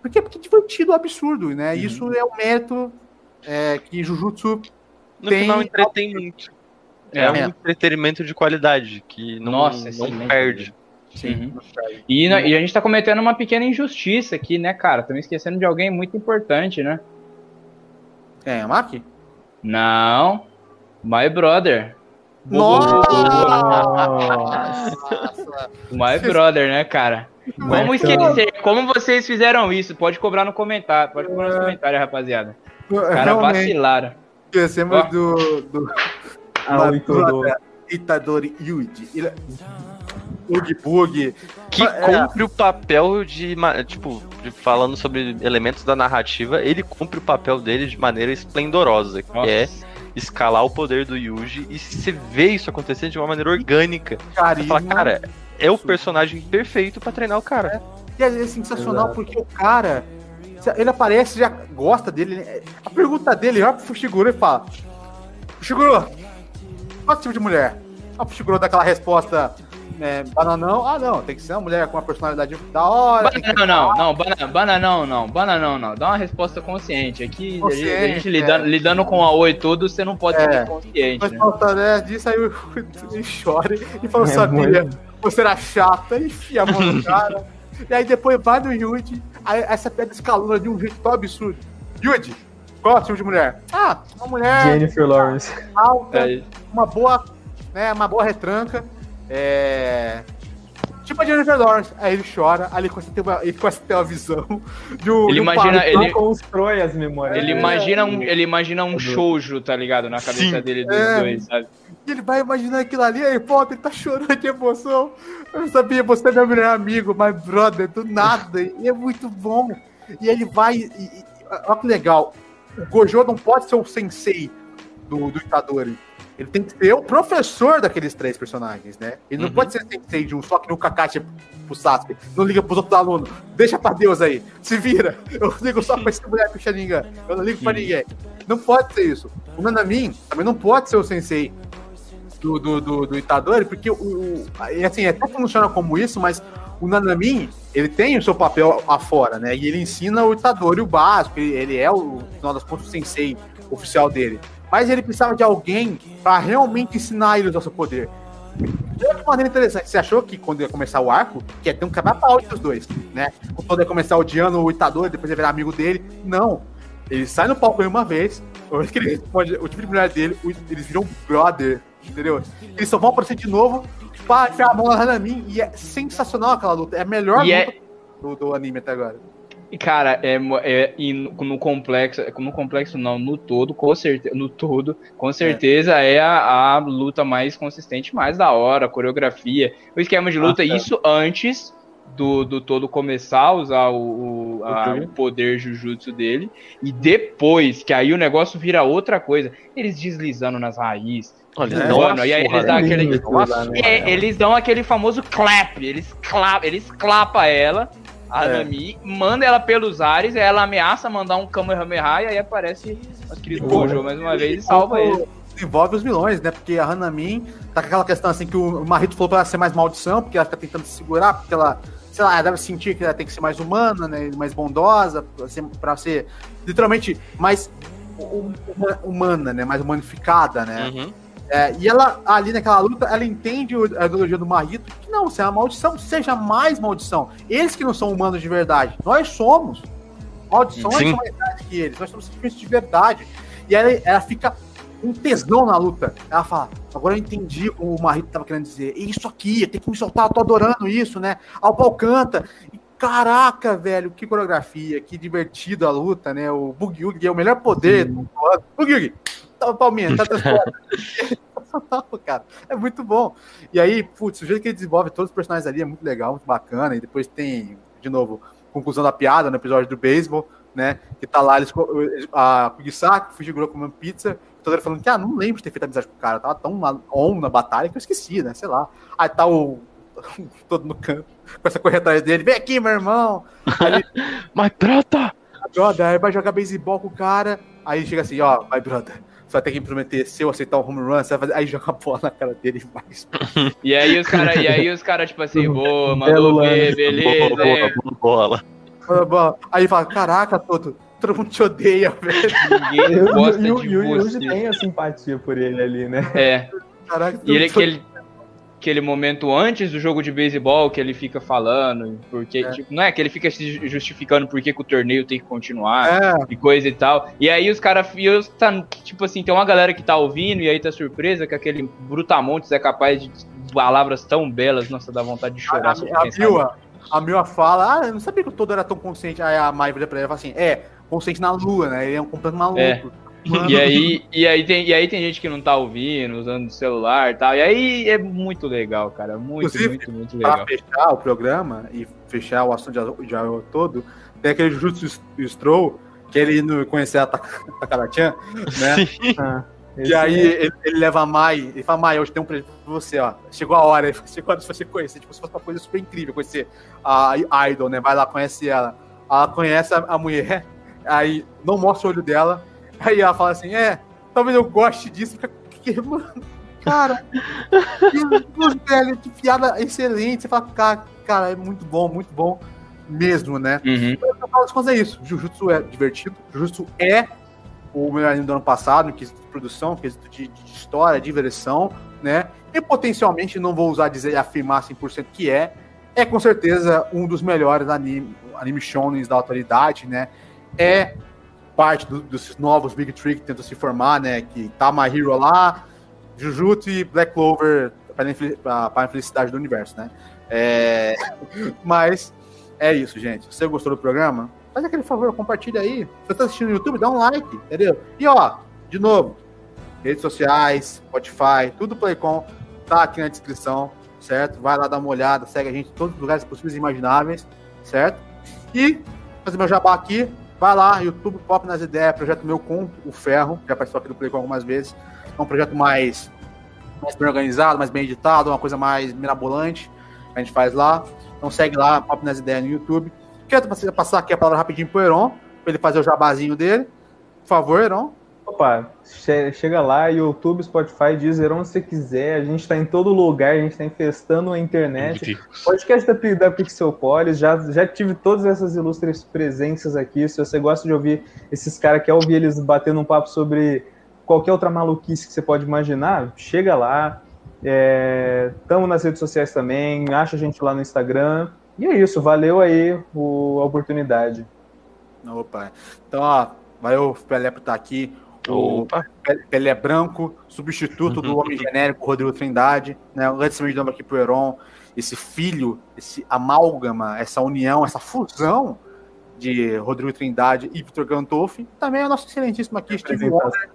Porque, porque é divertido, absurdo, né? Isso é o mérito é, que Jujutsu No Tem- final entretém muito. É, É. um entretenimento de qualidade que não, Nossa, não perde. Uhum. E, e a gente tá cometendo uma pequena injustiça aqui, né, cara? Estamos esquecendo de alguém muito importante, né? É, Maki? Não. My brother. Nossa! Nossa. O My Brother, né, cara? Como esquecer? Como vocês fizeram isso? Pode cobrar no comentário. Pode cobrar no comentário, rapaziada. Cara, Realmente, vacilaram. esquecemos do, do Ah, o. Itadori Yuji. Bug Bug. Que É. cumpre o papel de, tipo, de- falando sobre elementos da narrativa, ele cumpre o papel dele de maneira esplendorosa, que Nossa. é escalar o poder do Yuji e você vê isso acontecer de uma maneira orgânica. Você fala, cara, é o personagem perfeito pra treinar o cara. E é sensacional Exato. porque o cara, ele aparece, já gosta dele. né? A pergunta dele, olha pro Fushiguro e fala: Fushiguro, qual tipo de mulher? O Fushiguro dá aquela resposta, né, bananão. Ah, não, tem que ser uma mulher com uma personalidade da hora. Bananão, não, não, bana- bananão, não, bananão, não. Dá uma resposta consciente. Aqui, a gente- a Consciente, gente lidando, lidando com a oi todo, você não pode É. ser consciente, Mas né? falta né, disso, aí o ele chora e fala: É sabia, muito- você era chata, e enfia a mão no cara. e aí depois vai no Yuji, aí essa pedra escalona de um jeito tão absurdo. Yuji, qual é o tipo de mulher? Ah, uma mulher Jennifer Lawrence. alta, É, uma boa, né, uma boa retranca. É... Tipo a Jennifer Lawrence. Aí ele chora, aí ele começa a ter uma, ele começa a ter uma visão de um. Ele de um imagina- ele- constrói as memórias. Ele É. imagina um, ele imagina um shoujo, tá ligado? Na cabeça Sim. dele dos É. dois, sabe? Ele vai imaginando aquilo ali, aí, pô, ele tá chorando de emoção. Eu não sabia, você é meu melhor amigo, my brother, do nada. E é muito bom. E ele vai. E, e, olha que legal. O Gojo não pode ser o sensei do, do Itadori. Ele tem que ser o professor daqueles três personagens, né? Ele não Uhum. pode ser sensei de um, só que no Kakashi pro Sasuke. Não liga pros outros alunos. Deixa pra Deus aí. Se vira. Eu ligo só pra esse mulher pro Sharingan. Eu não ligo pra ninguém. Não pode ser isso. O Nanamin também não pode ser o sensei do, do, do, do Itadori, porque o, o- assim, até funciona como isso, mas o Nanamin, ele tem o seu papel afora, né? E ele ensina o Itadori o básico, ele, ele é, o, no final das contas, o sensei oficial dele. Mas ele precisava de alguém pra realmente ensinar ele o seu poder. De outra maneira interessante, você achou que quando ia começar o arco, que ia ter um quebra-pau entre os dois, né? Quando ia começar odiando o Itadori, depois ia virar amigo dele. Não. Ele sai no palco uma vez, uma que ele responde o tipo de mulher dele, o- eles viram brother, entendeu? Eles só vão aparecer de novo pra enfiar a mão na Hanamin e é sensacional aquela luta. É a melhor E é- luta do, do anime até agora. E, cara, é, é e no, no complexo, no complexo não, no todo, com certeza, no todo, com certeza é, a, a luta mais consistente, mais da hora, a coreografia, o esquema de luta, Nossa. isso antes do, do todo começar a usar o, o, a- o poder Jujutsu dele, e depois, que aí o negócio vira outra coisa, eles deslizando nas raízes, Olha, É, e aí eles dão né? aquele- né? é, eles dão aquele famoso clap, eles clap, eles clapam ela, a É. Nami, manda ela pelos ares, aí ela ameaça mandar um Kamehameha e aí aparece nosso querido. Gojo mais uma vez e salva ele. Envolve os vilões, né? Porque a Hanamin tá com aquela questão assim que o Marito falou pra ela ser mais maldição, porque ela fica tentando se segurar, porque ela, sei lá, ela deve sentir que ela tem que ser mais humana, né? Mais bondosa, pra ser, pra ser literalmente mais hum- hum- humana, né? Mais humanificada, né? Uhum. É, e ela, ali naquela luta, ela entende a ideologia do Marito, que não, se é uma maldição, seja mais maldição. Eles que não são humanos de verdade. Nós somos. Maldições Sim. são mais grandes que eles. Nós somos sentimentos de verdade. E ela, ela fica um tesão na luta. Ela fala, agora eu entendi o que o Marito tava querendo dizer. É Isso aqui, tem que me soltar, eu tô adorando isso, né? Ao pau canta. E, caraca, velho, que coreografia, que divertido a luta, né? O Boogie é o melhor poder do ano. Boogie Tava palminha, tá. Sensacional, cara. É muito bom. E aí, putz, o jeito que ele desenvolve todos os personagens ali é muito legal, muito bacana. E depois tem, de novo, conclusão da piada no episódio do beisebol, né? Que tá lá, eles, a Kugisaki, Fujiguro comendo pizza, todo ele falando que, ah, não lembro de ter feito amizade com o cara, tava tão on na batalha que eu esqueci, né? Sei lá. Aí tá o. todo no campo, começa a correr atrás dele, vem aqui, meu irmão. Aí Mas trata! brother, aí vai jogar beisebol com o cara, aí chega assim, ó, vai, brother. Você vai ter que me prometer, se eu aceitar um home run, você vai fazer. Aí joga a bola na cara dele e mais. E aí os caras, e aí os cara, tipo assim, boa, mandou ver, beleza. boa, é. boa, bola. Aí fala, caraca, todo, todo mundo te odeia, velho. Ninguém Eu- gosta E o de e o Yuji você. tem a simpatia por ele ali, né? É. Caraca, E ele, todo- aquele, aquele momento antes do jogo de beisebol que ele fica falando, porque, É. tipo, não é que ele fica se justificando por que o torneio tem que continuar É, e coisa e tal. E aí os caras, tá, tipo assim, tem uma galera que tá ouvindo e aí tá surpresa que aquele Brutamontes é capaz de palavras tão belas, nossa, dá vontade de chorar. A, a, pensar Mila, a Mila fala, ah, eu não sabia que o todo era tão consciente. Aí a Mai vira pra ela e fala assim, é, consciente na lua, né? Ele é um completo maluco. É. Mano, E aí, e, aí tem, e aí tem gente que não tá ouvindo, usando o celular e tal. E aí é muito legal, cara. Muito, Inclusive, muito, muito pra legal. fechar o programa e fechar o assunto Ayo todo, tem aquele Jutsu Stroll, que ele não conhecia a Tak- Takara-chan, né? Sim. Ah, E aí é- ele, ele leva a Mai, ele fala, Mai, hoje tem um presente pra você, ó. Chegou a hora, chegou a hora de você conhecer, tipo, se fosse uma coisa super incrível, conhecer a Idol, né? Vai lá, conhece ela. Ela conhece a, a mulher, aí não mostra o olho dela, aí ela fala assim, é, talvez eu goste disso, fica, que, mano, cara, que, velho, que piada excelente, você fala, cara, cara, é muito bom, muito bom mesmo, né? Uhum. No final das contas é isso. Jujutsu é divertido. Jujutsu é o melhor anime do ano passado, no quesito de produção, no quesito de, de história, diversão, né? E potencialmente, não vou usar dizer afirmar 100% que é, é com certeza um dos melhores anime, anime shonens da atualidade, né? É parte do- novos Big Three que tentam se formar, né? Que tá My Hero lá, Jujutsu e Black Clover para a infelicidade do universo, né? É... Mas é isso, gente. Se você gostou do programa, faz aquele favor, compartilha aí. Se você tá assistindo no YouTube, dá um like, entendeu? E ó, de novo, redes sociais, Spotify, tudo Playcom, tá aqui na descrição, certo? Vai lá dar uma olhada, segue a gente em todos os lugares possíveis e imagináveis, certo? E fazer meu jabá aqui, vai lá, YouTube Pop nas Ideias, projeto meu com o Ferro, já participou aqui do Playcom algumas vezes. É um projeto mais, mais bem organizado, mais bem editado, uma coisa mais mirabolante a gente faz lá. Então segue lá, Pop nas Ideias no YouTube. Quero passar aqui a palavra rapidinho pro Heron, pra ele fazer o jabazinho dele. Por favor, Heron. Opa, che- chega lá, YouTube, Spotify, Deezer, onde você quiser. A gente tá em todo lugar, a gente tá infestando a internet. Podcast da, da Pixel Polis, já, já tive todas essas ilustres presenças aqui. Se você gosta de ouvir esses caras, quer ouvir eles batendo um papo sobre qualquer outra maluquice que você pode imaginar, chega lá. É, tamo nas redes sociais também, acha a gente lá no Instagram. E é isso, valeu aí o- a oportunidade. Opa. Então, ó, valeu, Pelé, por estar aqui. O Opa. Pe- Pelé Branco, substituto do Homem Genérico, Rodrigo Trindade. Né? Um agradecimento de novo aqui pro Heron, esse filho, esse amálgama, essa união, essa fusão de Rodrigo Trindade e Vitor Gantolfi. Também é o nosso excelentíssimo aqui, Steve Wonder.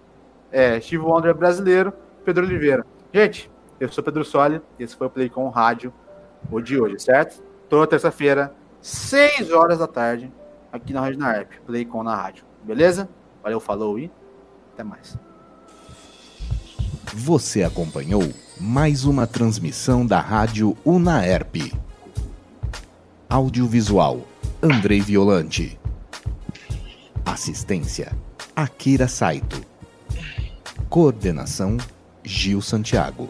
É, Steve Wonder brasileiro, Pedro Oliveira. Gente, eu sou Pedro Soli, e esse foi o Playcom Rádio, o de hoje, certo? Toda terça-feira, 6 horas da tarde, aqui na Rádio Narp, Playcom na rádio. Beleza? Valeu, falou e até mais. Você acompanhou mais uma transmissão da Rádio Unaerp. Audiovisual Andrei Violante. Assistência Akira Saito. Coordenação Gil Santiago.